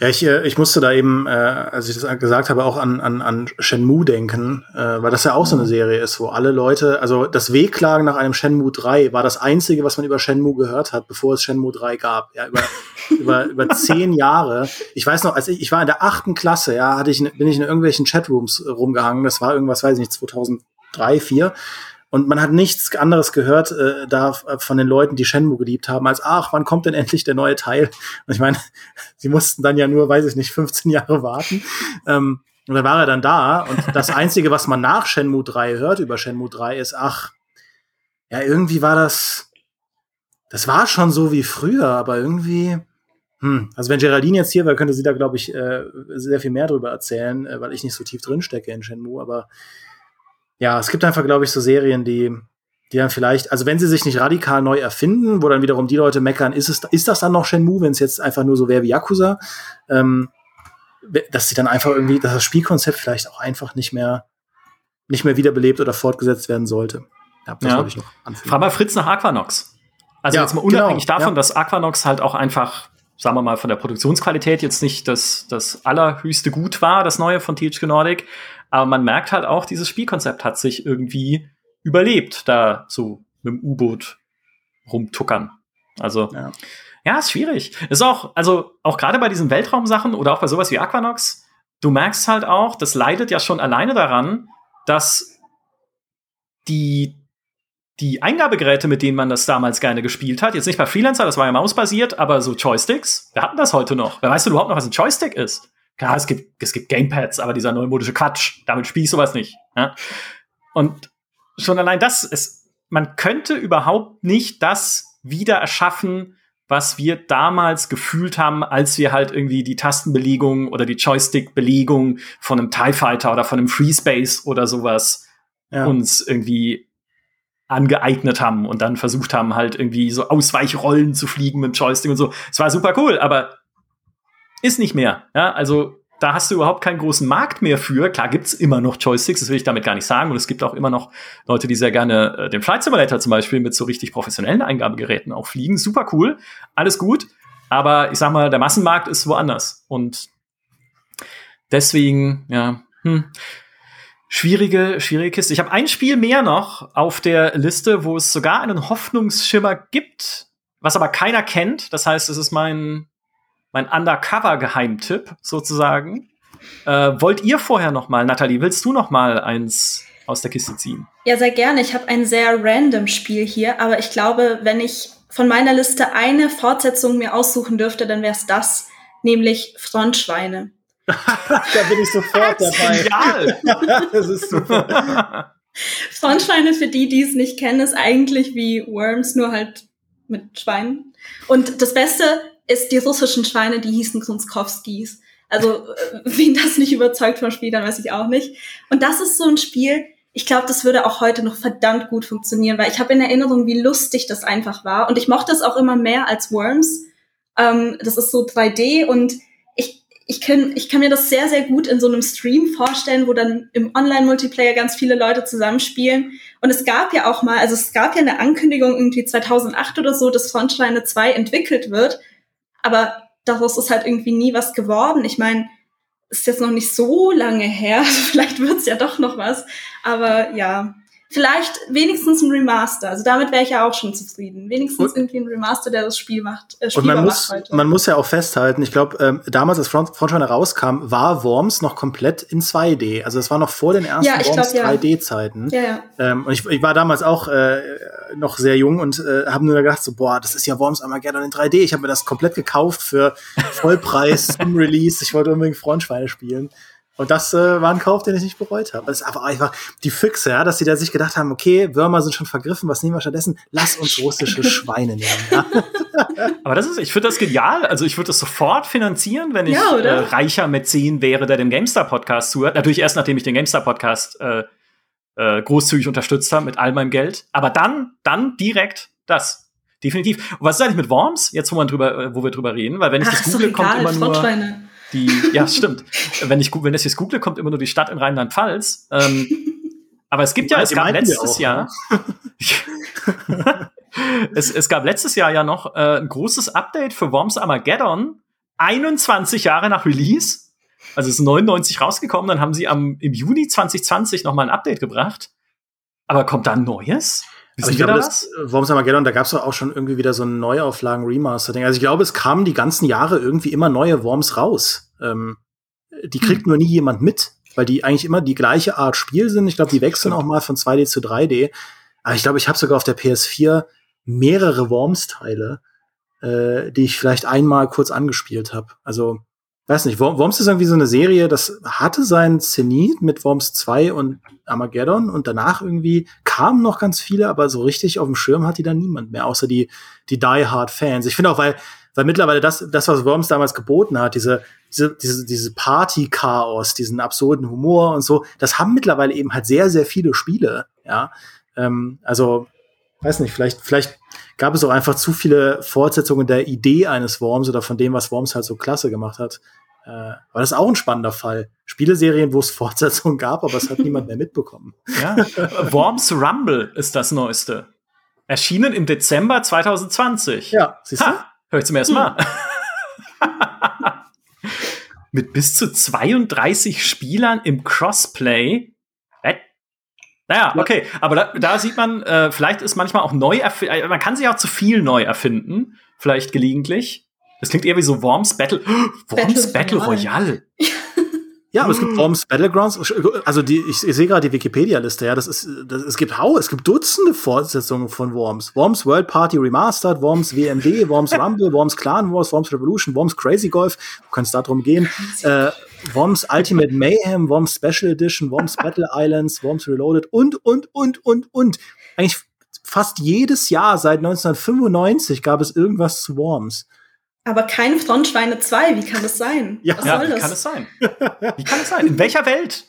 Speaker 3: Ja, ich, äh, ich musste da eben, äh, als ich das gesagt habe, auch an, an, an Shenmue denken, äh, weil das ja auch so eine mhm. Serie ist, wo alle Leute, also das Wehklagen nach einem Shenmue 3 war das einzige, was man über Shenmue gehört hat, bevor es Shenmue 3 gab. Ja, über, über, über zehn Jahre. Ich weiß noch, als ich, ich war in der achten Klasse, ja, hatte ich, bin ich in irgendwelchen Chatrooms rumgehangen. Das war irgendwas, weiß ich nicht, 2003, 2004. Und man hat nichts anderes gehört äh, da von den Leuten, die Shenmue geliebt haben, als ach, wann kommt denn endlich der neue Teil? Und ich meine, sie mussten dann ja nur, weiß ich nicht, 15 Jahre warten. Ähm, und dann war er dann da. Und das Einzige, was man nach Shenmue 3 hört über Shenmue 3, ist, ach, ja, irgendwie war das, das war schon so wie früher, aber irgendwie, hm, also wenn Geraldine jetzt hier wäre, könnte sie da, glaube ich, äh, sehr viel mehr drüber erzählen, äh, weil ich nicht so tief drin stecke in Shenmue, aber ja, es gibt einfach, glaube ich, so Serien, die, die dann vielleicht, also wenn sie sich nicht radikal neu erfinden, wo dann wiederum die Leute meckern, ist es, ist das dann noch Shenmue, wenn es jetzt einfach nur so wäre wie Yakuza, ähm, dass sie dann einfach irgendwie, dass das Spielkonzept vielleicht auch einfach nicht mehr, nicht mehr wiederbelebt oder fortgesetzt werden sollte.
Speaker 1: Ja, das ja. ich noch anfügen. Frag mal Fritz nach Aquanox. Also ja, jetzt mal unabhängig genau, davon, ja. dass Aquanox halt auch einfach, sagen wir mal, von der Produktionsqualität jetzt nicht das, das allerhöchste Gut war, das neue von THQ Nordic. Aber man merkt halt auch, dieses Spielkonzept hat sich irgendwie überlebt, da so mit dem U-Boot rumtuckern. Also, ja. ja, ist schwierig. Ist auch, also auch gerade bei diesen Weltraumsachen oder auch bei sowas wie Aquanox, du merkst halt auch, das leidet ja schon alleine daran, dass die die Eingabegeräte, mit denen man das damals gerne gespielt hat, jetzt nicht bei Freelancer, das war ja mausbasiert, aber so Joysticks, wir hatten das heute noch. Wer weiß du überhaupt noch, was ein Joystick ist? Klar, es gibt, es gibt Gamepads, aber dieser neumodische Quatsch, damit spiele ich sowas nicht. Ja? Und schon allein das, ist, man könnte überhaupt nicht das wieder erschaffen, was wir damals gefühlt haben, als wir halt irgendwie die Tastenbelegung oder die Joystick-Belegung von einem TIE Fighter oder von einem Free Space oder sowas ja. uns irgendwie angeeignet haben und dann versucht haben, halt irgendwie so Ausweichrollen zu fliegen mit dem Joystick und so. Es war super cool, aber ist nicht mehr. Ja, also da hast du überhaupt keinen großen Markt mehr für. Klar gibt's immer noch Joysticks, das will ich damit gar nicht sagen. Und es gibt auch immer noch Leute, die sehr gerne äh, den Flight Simulator zum Beispiel mit so richtig professionellen Eingabegeräten auch fliegen. Super cool, alles gut. Aber ich sag mal, der Massenmarkt ist woanders. Und deswegen, ja, hm, Schwierige, schwierige Kiste. Ich habe ein Spiel mehr noch auf der Liste, wo es sogar einen Hoffnungsschimmer gibt, was aber keiner kennt. Das heißt, es ist mein, mein Undercover-Geheimtipp sozusagen. Äh, wollt ihr vorher noch mal, Nathalie, willst du noch mal eins aus der Kiste ziehen?
Speaker 2: Ja, sehr gerne. Ich habe ein sehr random Spiel hier, aber ich glaube, wenn ich von meiner Liste eine Fortsetzung mir aussuchen dürfte, dann wäre es das, nämlich Frontschweine.
Speaker 3: da bin ich sofort dabei.
Speaker 1: Genial.
Speaker 3: das ist super.
Speaker 2: Frontschweine, für die, die es nicht kennen, ist eigentlich wie Worms, nur halt mit Schweinen. Und das Beste ist, die russischen Schweine, die hießen Grunskowskis. Also, äh, wen das nicht überzeugt vom Spiel, dann weiß ich auch nicht. Und das ist so ein Spiel, ich glaube, das würde auch heute noch verdammt gut funktionieren, weil ich habe in Erinnerung, wie lustig das einfach war. Und ich mochte es auch immer mehr als Worms. Ähm, das ist so 3D und ich kann, ich kann mir das sehr, sehr gut in so einem Stream vorstellen, wo dann im Online-Multiplayer ganz viele Leute zusammenspielen. Und es gab ja auch mal, also es gab ja eine Ankündigung irgendwie 2008 oder so, dass Frontline 2 entwickelt wird. Aber daraus ist halt irgendwie nie was geworden. Ich meine, ist jetzt noch nicht so lange her, vielleicht wird's ja doch noch was. Aber ja, vielleicht wenigstens ein Remaster. Also damit wäre ich ja auch schon zufrieden. Wenigstens und, irgendwie ein Remaster, der das Spiel macht. Äh,
Speaker 3: und man muss, heute. man muss ja auch festhalten, ich glaube, ähm, damals, als Front, Frontrunner rauskam, war Worms noch komplett in 2D. Also es war noch vor den ersten
Speaker 2: ja,
Speaker 3: Worms
Speaker 2: glaub,
Speaker 3: 3D-Zeiten.
Speaker 2: Ja. Ja,
Speaker 3: ähm, und ich, ich war damals auch äh, noch sehr jung und äh, habe nur gedacht, so, boah, das ist ja Worms Armageddon in 3D. Ich habe mir das komplett gekauft für Vollpreis im Release. Ich wollte unbedingt Frontschweine spielen. Und das äh, war ein Kauf, den ich nicht bereut habe. Das ist aber einfach die Füchse, ja, dass sie da sich gedacht haben, okay, Würmer sind schon vergriffen, was nehmen wir stattdessen? Lass uns russische Schweine nehmen. Ja?
Speaker 1: aber das ist, ich finde das genial. Also ich würde das sofort finanzieren, wenn ich ja, äh, reicher Mäzen wäre, der dem GameStar-Podcast zuhört. Natürlich erst, nachdem ich den GameStar-Podcast äh, äh, großzügig unterstützt habe mit all meinem Geld. Aber dann, dann direkt das. Definitiv. Und was ist eigentlich mit Worms? Jetzt, wo, man drüber, äh, wo wir drüber reden, weil wenn ich Ach, das google, kommt immer nur die, ja, stimmt. wenn ich, wenn das jetzt google, kommt immer nur die Stadt in Rheinland-Pfalz. Ähm, aber es gibt ja, es gab letztes auch, Jahr, ne? es, es gab letztes Jahr ja noch äh, ein großes Update für Worms Armageddon, 21 Jahre nach Release. Also es ist 99 rausgekommen, dann haben sie am, im Juni 2020 noch mal ein Update gebracht. Aber kommt da ein neues?
Speaker 3: Also ich glaube, das, äh, Worms Armageddon, da gab es auch schon irgendwie wieder so ein Neuauflagen Remaster-Ding. Also ich glaube, es kamen die ganzen Jahre irgendwie immer neue Worms raus. Ähm, die kriegt hm. nur nie jemand mit, weil die eigentlich immer die gleiche Art Spiel sind. Ich glaube, die wechseln auch mal von 2D zu 3D. Aber ich glaube, ich habe sogar auf der PS4 mehrere Worms-Teile, äh, die ich vielleicht einmal kurz angespielt habe. Also weiß nicht, Worms ist irgendwie so eine Serie, das hatte seinen Zenit mit Worms 2 und Armageddon und danach irgendwie kamen noch ganz viele, aber so richtig auf dem Schirm hat die dann niemand mehr, außer die, die Die Hard Fans. Ich finde auch, weil, weil mittlerweile das, das, was Worms damals geboten hat, diese, diese, diese, diese Party-Chaos, diesen absurden Humor und so, das haben mittlerweile eben halt sehr, sehr viele Spiele, ja. Ähm, also, weiß nicht, vielleicht, vielleicht gab es auch einfach zu viele Fortsetzungen der Idee eines Worms oder von dem, was Worms halt so klasse gemacht hat. Äh, aber das ist auch ein spannender Fall. Spieleserien, wo es Fortsetzungen gab, aber es hat niemand mehr mitbekommen.
Speaker 1: Ja, Worms Rumble ist das Neueste. Erschienen im Dezember 2020.
Speaker 3: Ja,
Speaker 1: siehst du? hör ich zum ersten Mal. Mit bis zu 32 Spielern im Crossplay naja, okay, aber da, da sieht man, äh, vielleicht ist manchmal auch neu erfinden, äh, man kann sich auch zu viel neu erfinden, vielleicht gelegentlich. Das klingt eher wie so Worms Battle. Worms Battle, Battle Royale.
Speaker 3: Ja, aber es gibt Worms Battlegrounds. Also die, ich, ich sehe gerade die Wikipedia-Liste. Ja, das ist, das, es gibt hau, es gibt Dutzende Fortsetzungen von Worms. Worms World Party Remastered, Worms WMD, Worms Rumble, Worms Clan Wars, Worms Revolution, Worms Crazy Golf. Du kannst da drum gehen. Äh, Worms Ultimate Mayhem, Worms Special Edition, Worms Battle Islands, Worms Reloaded und und und und und. Eigentlich fast jedes Jahr seit 1995 gab es irgendwas zu Worms.
Speaker 2: Aber kein Frontschweine 2, wie kann das sein?
Speaker 1: Ja, ja wie das? kann es sein? Wie kann es sein? In welcher Welt?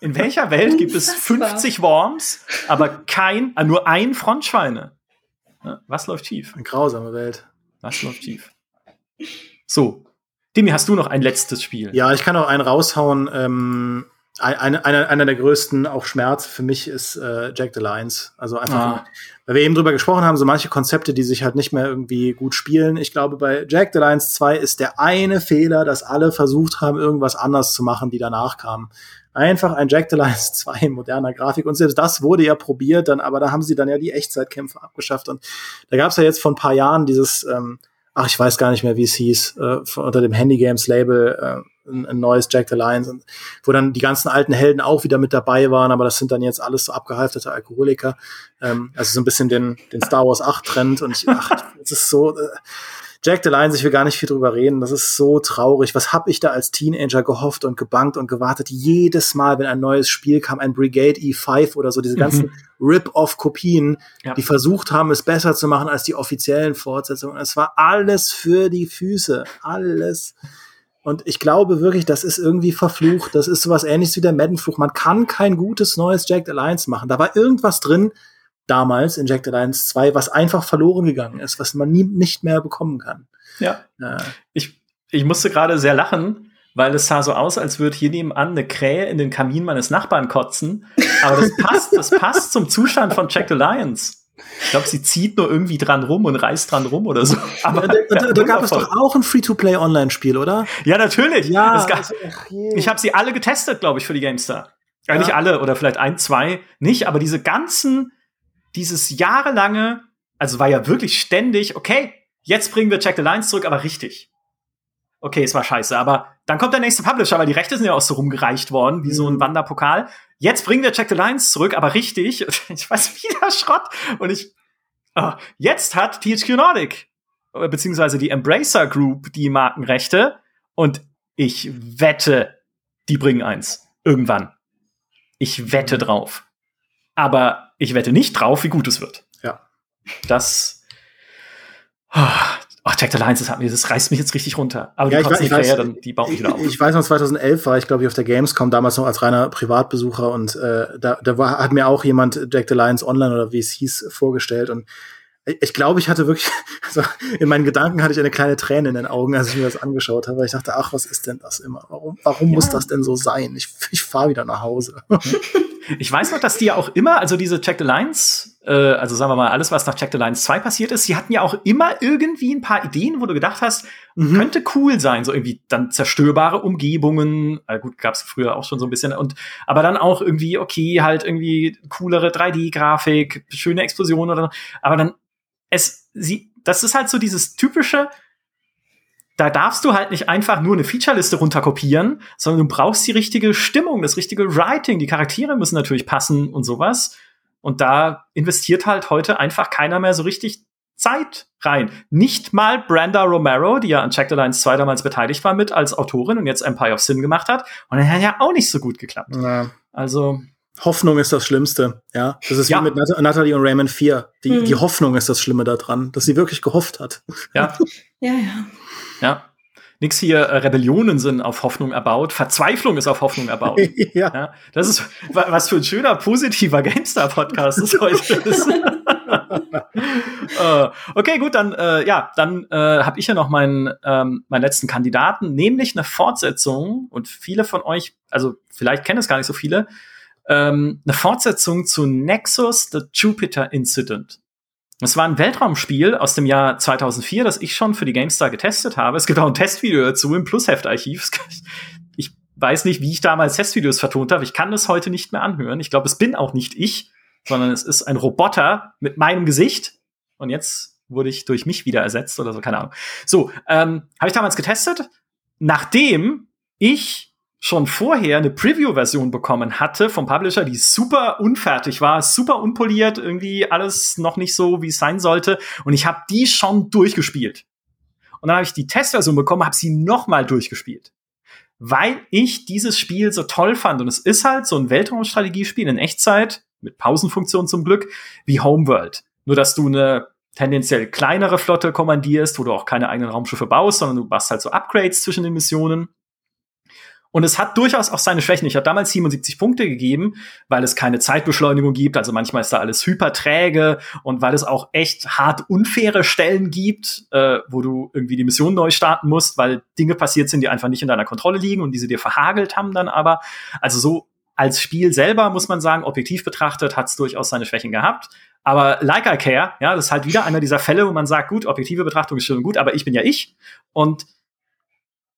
Speaker 1: In welcher Welt gibt es 50 Worms, aber kein, äh, nur ein Frontschweine? Was läuft schief?
Speaker 3: Eine grausame Welt.
Speaker 1: Was läuft schief? So. Demi, hast du noch ein letztes Spiel?
Speaker 3: Ja, ich kann auch einen raushauen. Ähm, eine, eine, einer der größten auch Schmerz für mich ist äh, Jack the Lions. Also einfach, ah. weil wir eben drüber gesprochen haben, so manche Konzepte, die sich halt nicht mehr irgendwie gut spielen. Ich glaube, bei Jack the Lions 2 ist der eine Fehler, dass alle versucht haben, irgendwas anders zu machen, die danach kamen. Einfach ein Jack the Lions 2 in moderner Grafik. Und selbst das wurde ja probiert, dann, aber da haben sie dann ja die Echtzeitkämpfe abgeschafft. Und da gab es ja jetzt vor ein paar Jahren dieses, ähm, ach, ich weiß gar nicht mehr, wie es hieß, äh, unter dem Handy Games Label, äh, ein, ein neues Jack the Lions, wo dann die ganzen alten Helden auch wieder mit dabei waren, aber das sind dann jetzt alles so abgehalfterte Alkoholiker. Ähm, also so ein bisschen den, den Star Wars 8 Trend und ich, ach, es ist so, äh, Jack the Lions, ich will gar nicht viel drüber reden, das ist so traurig. Was hab ich da als Teenager gehofft und gebankt und gewartet? Jedes Mal, wenn ein neues Spiel kam, ein Brigade E5 oder so, diese ganzen mhm. Rip-Off-Kopien, ja. die versucht haben, es besser zu machen als die offiziellen Fortsetzungen. Es war alles für die Füße. Alles. Und ich glaube wirklich, das ist irgendwie verflucht. Das ist sowas ähnliches wie der Madden-Fluch. Man kann kein gutes neues Jack Alliance machen. Da war irgendwas drin, damals in Jack Alliance 2, was einfach verloren gegangen ist, was man nie, nicht mehr bekommen kann.
Speaker 1: Ja. Äh. Ich, ich musste gerade sehr lachen, weil es sah so aus, als würde hier nebenan eine Krähe in den Kamin meines Nachbarn kotzen. Aber das passt, das passt zum Zustand von Jack Alliance. Ich glaube, sie zieht nur irgendwie dran rum und reißt dran rum oder so.
Speaker 3: Aber da, da, da gab es doch auch ein Free-to-Play-Online-Spiel, oder?
Speaker 1: Ja, natürlich. Ja, gab, also, ich habe sie alle getestet, glaube ich, für die GameStar. Ja. nicht alle oder vielleicht ein, zwei nicht, aber diese ganzen, dieses jahrelange, also war ja wirklich ständig, okay, jetzt bringen wir Check the Lines zurück, aber richtig. Okay, es war scheiße, aber dann kommt der nächste Publisher, weil die Rechte sind ja auch so rumgereicht worden, wie mhm. so ein mhm. Wanderpokal. Jetzt bringen wir Check the Lines zurück, aber richtig. Ich weiß wieder Schrott. Und ich, oh, jetzt hat THQ Nordic, äh, beziehungsweise die Embracer Group, die Markenrechte. Und ich wette, die bringen eins. Irgendwann. Ich wette drauf. Aber ich wette nicht drauf, wie gut es wird.
Speaker 3: Ja.
Speaker 1: Das, oh, Ach, Jack the Lions, das, hat das reißt mich jetzt richtig runter. Aber ja, die, ich, ich weiß, dann, die bauen wieder auf.
Speaker 3: Ich, ich weiß noch, 2011 war ich, glaube ich, auf der Gamescom, damals noch als reiner Privatbesucher und äh, da, da war, hat mir auch jemand Jack the Lions Online oder wie es hieß, vorgestellt und ich glaube, ich hatte wirklich, also in meinen Gedanken hatte ich eine kleine Träne in den Augen, als ich mir das angeschaut habe. Weil ich dachte, ach, was ist denn das immer? Warum, warum ja. muss das denn so sein? Ich, ich fahre wieder nach Hause.
Speaker 1: Ich weiß noch, dass die ja auch immer, also diese Check the Lines, äh, also sagen wir mal, alles, was nach Check the Lines 2 passiert ist, sie hatten ja auch immer irgendwie ein paar Ideen, wo du gedacht hast, mhm. könnte cool sein, so irgendwie dann zerstörbare Umgebungen, äh, gut, gab's früher auch schon so ein bisschen, und aber dann auch irgendwie, okay, halt irgendwie coolere 3D-Grafik, schöne Explosionen oder aber dann es, sie, das ist halt so dieses typische, da darfst du halt nicht einfach nur eine Featureliste runterkopieren, sondern du brauchst die richtige Stimmung, das richtige Writing, die Charaktere müssen natürlich passen und sowas. Und da investiert halt heute einfach keiner mehr so richtig Zeit rein. Nicht mal Brenda Romero, die ja an Check the Lines 2 damals beteiligt war mit als Autorin und jetzt Empire of Sin gemacht hat. Und dann hat ja auch nicht so gut geklappt. Ja. Also.
Speaker 3: Hoffnung ist das Schlimmste, ja. Das ist ja. wie mit Nat Natalie und Raymond 4. Die, mhm. die Hoffnung ist das Schlimme daran, dass sie wirklich gehofft hat.
Speaker 1: Ja.
Speaker 2: ja, ja.
Speaker 1: Ja. Nix hier, äh, Rebellionen sind auf Hoffnung erbaut, Verzweiflung ist auf Hoffnung erbaut. ja. ja. Das ist, was für ein schöner, positiver GameStar-Podcast es heute ist. uh, okay, gut, dann, äh, ja, dann äh, habe ich ja noch meinen, ähm, meinen letzten Kandidaten, nämlich eine Fortsetzung, und viele von euch, also vielleicht kennen es gar nicht so viele, ähm, eine Fortsetzung zu Nexus, The Jupiter Incident. Es war ein Weltraumspiel aus dem Jahr 2004, das ich schon für die GameStar getestet habe. Es gibt auch ein Testvideo dazu im Plusheft-Archiv. Ich weiß nicht, wie ich damals Testvideos vertont habe. Ich kann es heute nicht mehr anhören. Ich glaube, es bin auch nicht ich, sondern es ist ein Roboter mit meinem Gesicht. Und jetzt wurde ich durch mich wieder ersetzt oder so, keine Ahnung. So, ähm, habe ich damals getestet, nachdem ich schon vorher eine Preview-Version bekommen hatte vom Publisher, die super unfertig war, super unpoliert, irgendwie alles noch nicht so, wie es sein sollte. Und ich habe die schon durchgespielt. Und dann habe ich die Testversion bekommen, habe sie noch mal durchgespielt. Weil ich dieses Spiel so toll fand. Und es ist halt so ein Weltraumstrategiespiel in Echtzeit, mit Pausenfunktion zum Glück, wie Homeworld. Nur, dass du eine tendenziell kleinere Flotte kommandierst, wo du auch keine eigenen Raumschiffe baust, sondern du machst halt so Upgrades zwischen den Missionen. Und es hat durchaus auch seine Schwächen. Ich habe damals 77 Punkte gegeben, weil es keine Zeitbeschleunigung gibt. Also manchmal ist da alles hyperträge und weil es auch echt hart unfaire Stellen gibt, äh, wo du irgendwie die Mission neu starten musst, weil Dinge passiert sind, die einfach nicht in deiner Kontrolle liegen und diese dir verhagelt haben dann aber. Also so als Spiel selber muss man sagen, objektiv betrachtet hat es durchaus seine Schwächen gehabt. Aber like I care, ja, das ist halt wieder einer dieser Fälle, wo man sagt, gut, objektive Betrachtung ist schön gut, aber ich bin ja ich. Und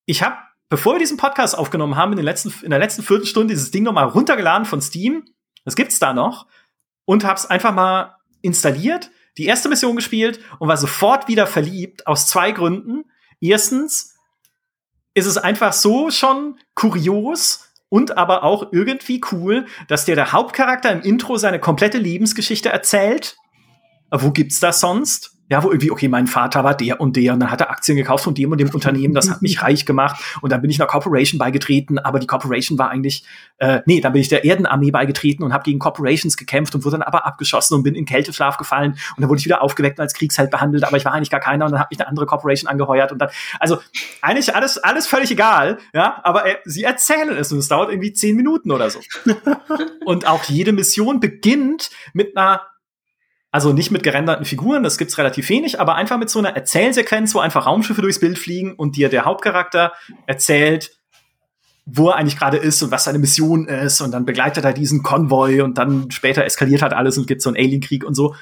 Speaker 1: ich habe bevor wir diesen Podcast aufgenommen haben, in, den letzten, in der letzten Viertelstunde dieses Ding nochmal runtergeladen von Steam. Das gibt's da noch. Und hab's einfach mal installiert, die erste Mission gespielt und war sofort wieder verliebt aus zwei Gründen. Erstens ist es einfach so schon kurios und aber auch irgendwie cool, dass dir der Hauptcharakter im Intro seine komplette Lebensgeschichte erzählt. Wo gibt's das sonst? Ja, wo irgendwie, okay, mein Vater war der und der und dann hat er Aktien gekauft von dem und dem Unternehmen, das hat mich reich gemacht und dann bin ich einer Corporation beigetreten, aber die Corporation war eigentlich, äh, nee, dann bin ich der Erdenarmee beigetreten und habe gegen Corporations gekämpft und wurde dann aber abgeschossen und bin in Kälteschlaf gefallen und dann wurde ich wieder aufgeweckt und als Kriegsheld behandelt, aber ich war eigentlich gar keiner und dann hat mich eine andere Corporation angeheuert und dann, also eigentlich alles, alles völlig egal, ja, aber äh, sie erzählen es und es dauert irgendwie zehn Minuten oder so. und auch jede Mission beginnt mit einer also nicht mit gerenderten Figuren, das gibt's relativ wenig, aber einfach mit so einer Erzählsequenz, wo einfach Raumschiffe durchs Bild fliegen und dir der Hauptcharakter erzählt, wo er eigentlich gerade ist und was seine Mission ist und dann begleitet er diesen Konvoi und dann später eskaliert halt alles und gibt so einen Alienkrieg und so.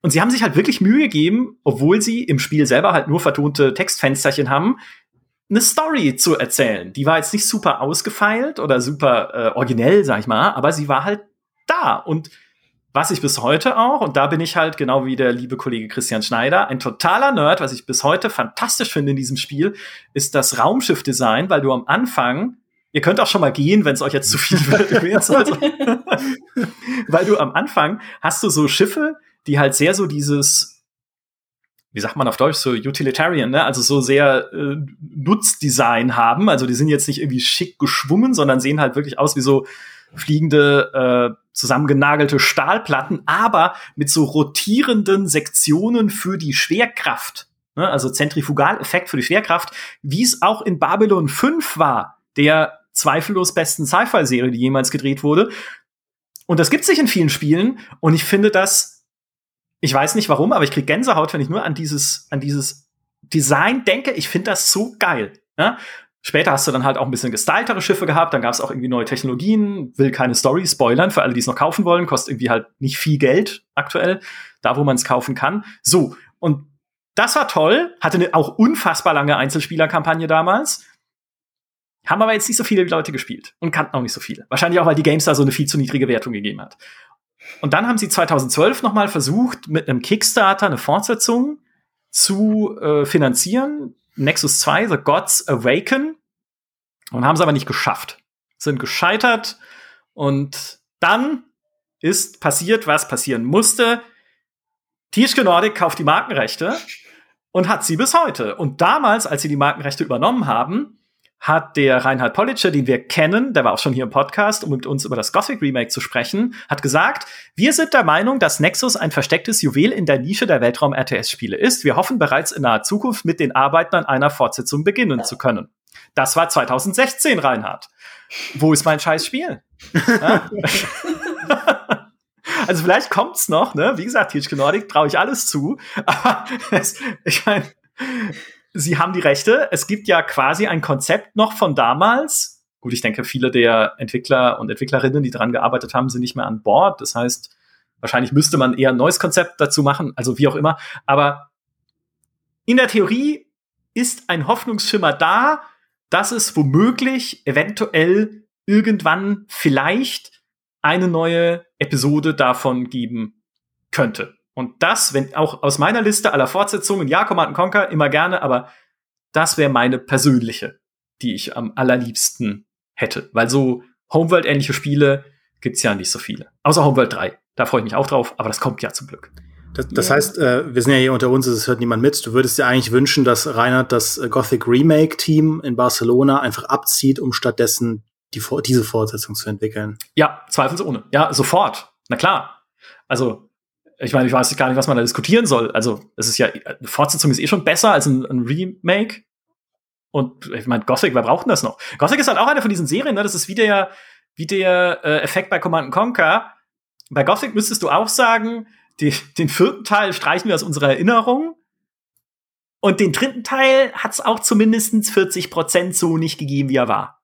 Speaker 1: Und sie haben sich halt wirklich Mühe gegeben, obwohl sie im Spiel selber halt nur vertonte Textfensterchen haben, eine Story zu erzählen. Die war jetzt nicht super ausgefeilt oder super äh, originell, sag ich mal, aber sie war halt da und was ich bis heute auch, und da bin ich halt genau wie der liebe Kollege Christian Schneider, ein totaler Nerd, was ich bis heute fantastisch finde in diesem Spiel, ist das Raumschiffdesign, weil du am Anfang, ihr könnt auch schon mal gehen, wenn es euch jetzt zu viel wird, also, weil du am Anfang hast du so Schiffe, die halt sehr so dieses, wie sagt man auf Deutsch, so utilitarian, ne? also so sehr äh, Nutzdesign haben. Also die sind jetzt nicht irgendwie schick geschwungen, sondern sehen halt wirklich aus wie so fliegende, äh, zusammengenagelte Stahlplatten, aber mit so rotierenden Sektionen für die Schwerkraft. Ne? Also Zentrifugaleffekt für die Schwerkraft, wie es auch in Babylon 5 war, der zweifellos besten Sci-Fi-Serie, die jemals gedreht wurde. Und das gibt sich in vielen Spielen. Und ich finde das, ich weiß nicht warum, aber ich krieg Gänsehaut, wenn ich nur an dieses, an dieses Design denke. Ich finde das so geil. Ja? Später hast du dann halt auch ein bisschen gestyltere Schiffe gehabt, dann gab es auch irgendwie neue Technologien, will keine Story spoilern für alle, die es noch kaufen wollen, kostet irgendwie halt nicht viel Geld aktuell, da wo man es kaufen kann. So, und das war toll, hatte eine auch unfassbar lange Einzelspielerkampagne damals. Haben aber jetzt nicht so viele Leute gespielt und kannten auch nicht so viele. Wahrscheinlich auch, weil die Games da so eine viel zu niedrige Wertung gegeben hat. Und dann haben sie 2012 noch mal versucht, mit einem Kickstarter eine Fortsetzung zu äh, finanzieren. Nexus 2, The Gods Awaken, und haben es aber nicht geschafft. Sind gescheitert und dann ist passiert, was passieren musste. THQ Nordic kauft die Markenrechte und hat sie bis heute. Und damals, als sie die Markenrechte übernommen haben, hat der Reinhard Politscher, den wir kennen, der war auch schon hier im Podcast, um mit uns über das Gothic Remake zu sprechen, hat gesagt, wir sind der Meinung, dass Nexus ein verstecktes Juwel in der Nische der Weltraum-RTS-Spiele ist. Wir hoffen bereits in naher Zukunft mit den Arbeiten an einer Fortsetzung beginnen zu können. Das war 2016, Reinhard. Wo ist mein scheiß Spiel? also vielleicht kommt's noch, ne? Wie gesagt, THQ Nordic traue ich alles zu. Aber es, ich meine, sie haben die Rechte. Es gibt ja quasi ein Konzept noch von damals. Gut, ich denke, viele der Entwickler und Entwicklerinnen, die daran gearbeitet haben, sind nicht mehr an Bord. Das heißt, wahrscheinlich müsste man eher ein neues Konzept dazu machen, also wie auch immer. Aber in der Theorie ist ein Hoffnungsschimmer da, dass es womöglich eventuell irgendwann vielleicht eine neue Episode davon geben könnte. Und das, wenn auch aus meiner Liste aller Fortsetzungen, ja, Command Conquer, immer gerne, aber das wäre meine persönliche die ich am allerliebsten hätte. Weil so Homeworld-ähnliche Spiele gibt's ja nicht so viele. Außer Homeworld 3. Da freue ich mich auch drauf, aber das kommt ja zum Glück.
Speaker 3: Das, das ja. heißt, äh, wir sind ja hier unter uns, es hört niemand mit. Du würdest dir eigentlich wünschen, dass Reinhard das Gothic Remake Team in Barcelona einfach abzieht, um stattdessen die, diese Fortsetzung zu entwickeln.
Speaker 1: Ja, zweifelsohne. Ja, sofort. Na klar. Also, ich meine, ich weiß gar nicht, was man da diskutieren soll. Also, es ist ja, eine Fortsetzung ist eh schon besser als ein, ein Remake. Und ich meine, Gothic, wer braucht denn das noch? Gothic ist halt auch eine von diesen Serien, ne? Das ist wie der, wie der äh, Effekt bei Command Conquer. Bei Gothic müsstest du auch sagen, die, den vierten Teil streichen wir aus unserer Erinnerung. Und den dritten Teil hat es auch zumindest 40 Prozent so nicht gegeben, wie er war.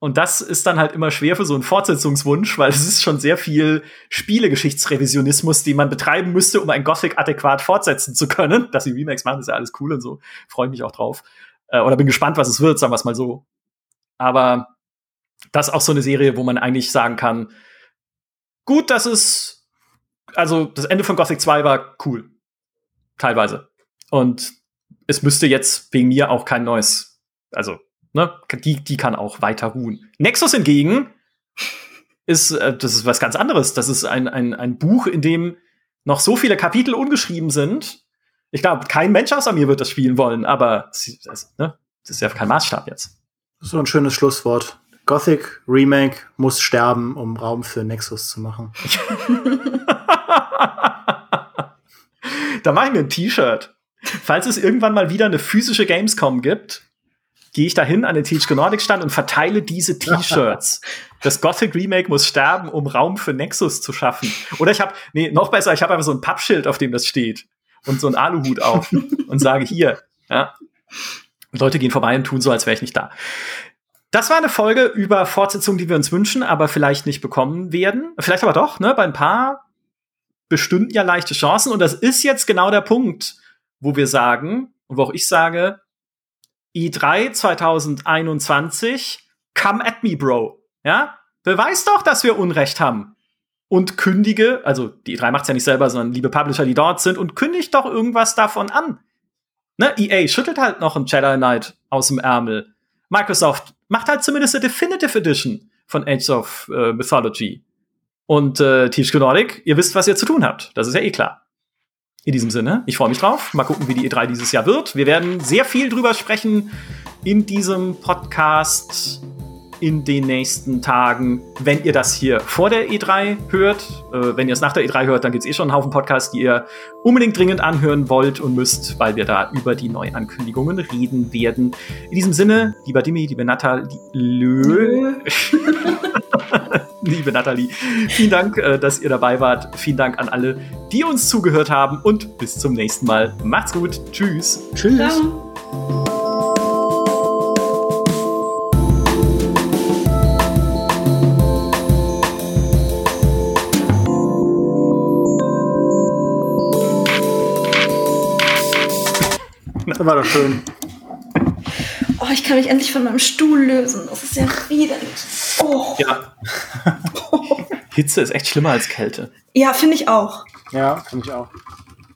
Speaker 1: Und das ist dann halt immer schwer für so einen Fortsetzungswunsch, weil es ist schon sehr viel Spielegeschichtsrevisionismus, den man betreiben müsste, um ein Gothic adäquat fortsetzen zu können. Dass sie Remakes machen, ist ja alles cool und so. Freue mich auch drauf. Äh, oder bin gespannt, was es wird, sagen wir es mal so. Aber das ist auch so eine Serie, wo man eigentlich sagen kann, gut, dass es, also das Ende von Gothic 2 war cool. Teilweise. Und es müsste jetzt wegen mir auch kein neues, also Ne? Die, die kann auch weiter ruhen. Nexus hingegen ist, äh, das ist was ganz anderes. Das ist ein, ein, ein Buch, in dem noch so viele Kapitel ungeschrieben sind. Ich glaube, kein Mensch außer mir wird das spielen wollen, aber das, ne? das ist ja kein Maßstab jetzt.
Speaker 3: So ein schönes Schlusswort. Gothic Remake muss sterben, um Raum für Nexus zu machen.
Speaker 1: da mache ich mir ein T-Shirt. Falls es irgendwann mal wieder eine physische Gamescom gibt, gehe ich dahin an den THQ Nordic Stand und verteile diese T-Shirts. das Gothic Remake muss sterben, um Raum für Nexus zu schaffen. Oder ich habe, nee, noch besser, ich habe einfach so ein Pappschild, auf dem das steht und so ein Aluhut auf und sage hier, ja. Und Leute gehen vorbei und tun so, als wäre ich nicht da. Das war eine Folge über Fortsetzungen, die wir uns wünschen, aber vielleicht nicht bekommen werden. Vielleicht aber doch, ne? Bei ein paar bestünden ja leichte Chancen. Und das ist jetzt genau der Punkt, wo wir sagen, und wo auch ich sage, E3 2021, come at me, Bro. Ja? Beweis doch, dass wir Unrecht haben. Und kündige, also die E3 macht's ja nicht selber, sondern liebe Publisher, die dort sind, und kündigt doch irgendwas davon an. Ne? EA schüttelt halt noch ein Jedi Knight aus dem Ärmel. Microsoft macht halt zumindest eine Definitive Edition von Age of äh, Mythology. Und äh, THQ Nordic, ihr wisst, was ihr zu tun habt. Das ist ja eh klar. In diesem Sinne, ich freue mich drauf. Mal gucken, wie die E3 dieses Jahr wird. Wir werden sehr viel drüber sprechen in diesem Podcast in den nächsten Tagen, wenn ihr das hier vor der E3 hört. Äh, wenn ihr es nach der E3 hört, dann gibt es eh schon einen Haufen Podcasts, die ihr unbedingt dringend anhören wollt und müsst, weil wir da über die Neuankündigungen reden werden. In diesem Sinne, lieber Dimi, liebe Nathalie, Lö. liebe Nathalie. Vielen Dank, äh, dass ihr dabei wart. Vielen Dank an alle, die uns zugehört haben und bis zum nächsten Mal. Macht's gut. Tschüss.
Speaker 3: Tschüss.
Speaker 2: Ciao.
Speaker 3: Das war doch schön.
Speaker 2: Oh, ich kann mich endlich von meinem Stuhl lösen. Das ist ja widerlich. Oh.
Speaker 1: Ja. Hitze ist echt schlimmer als Kälte.
Speaker 2: Ja, finde ich auch.
Speaker 3: Ja, finde ich auch.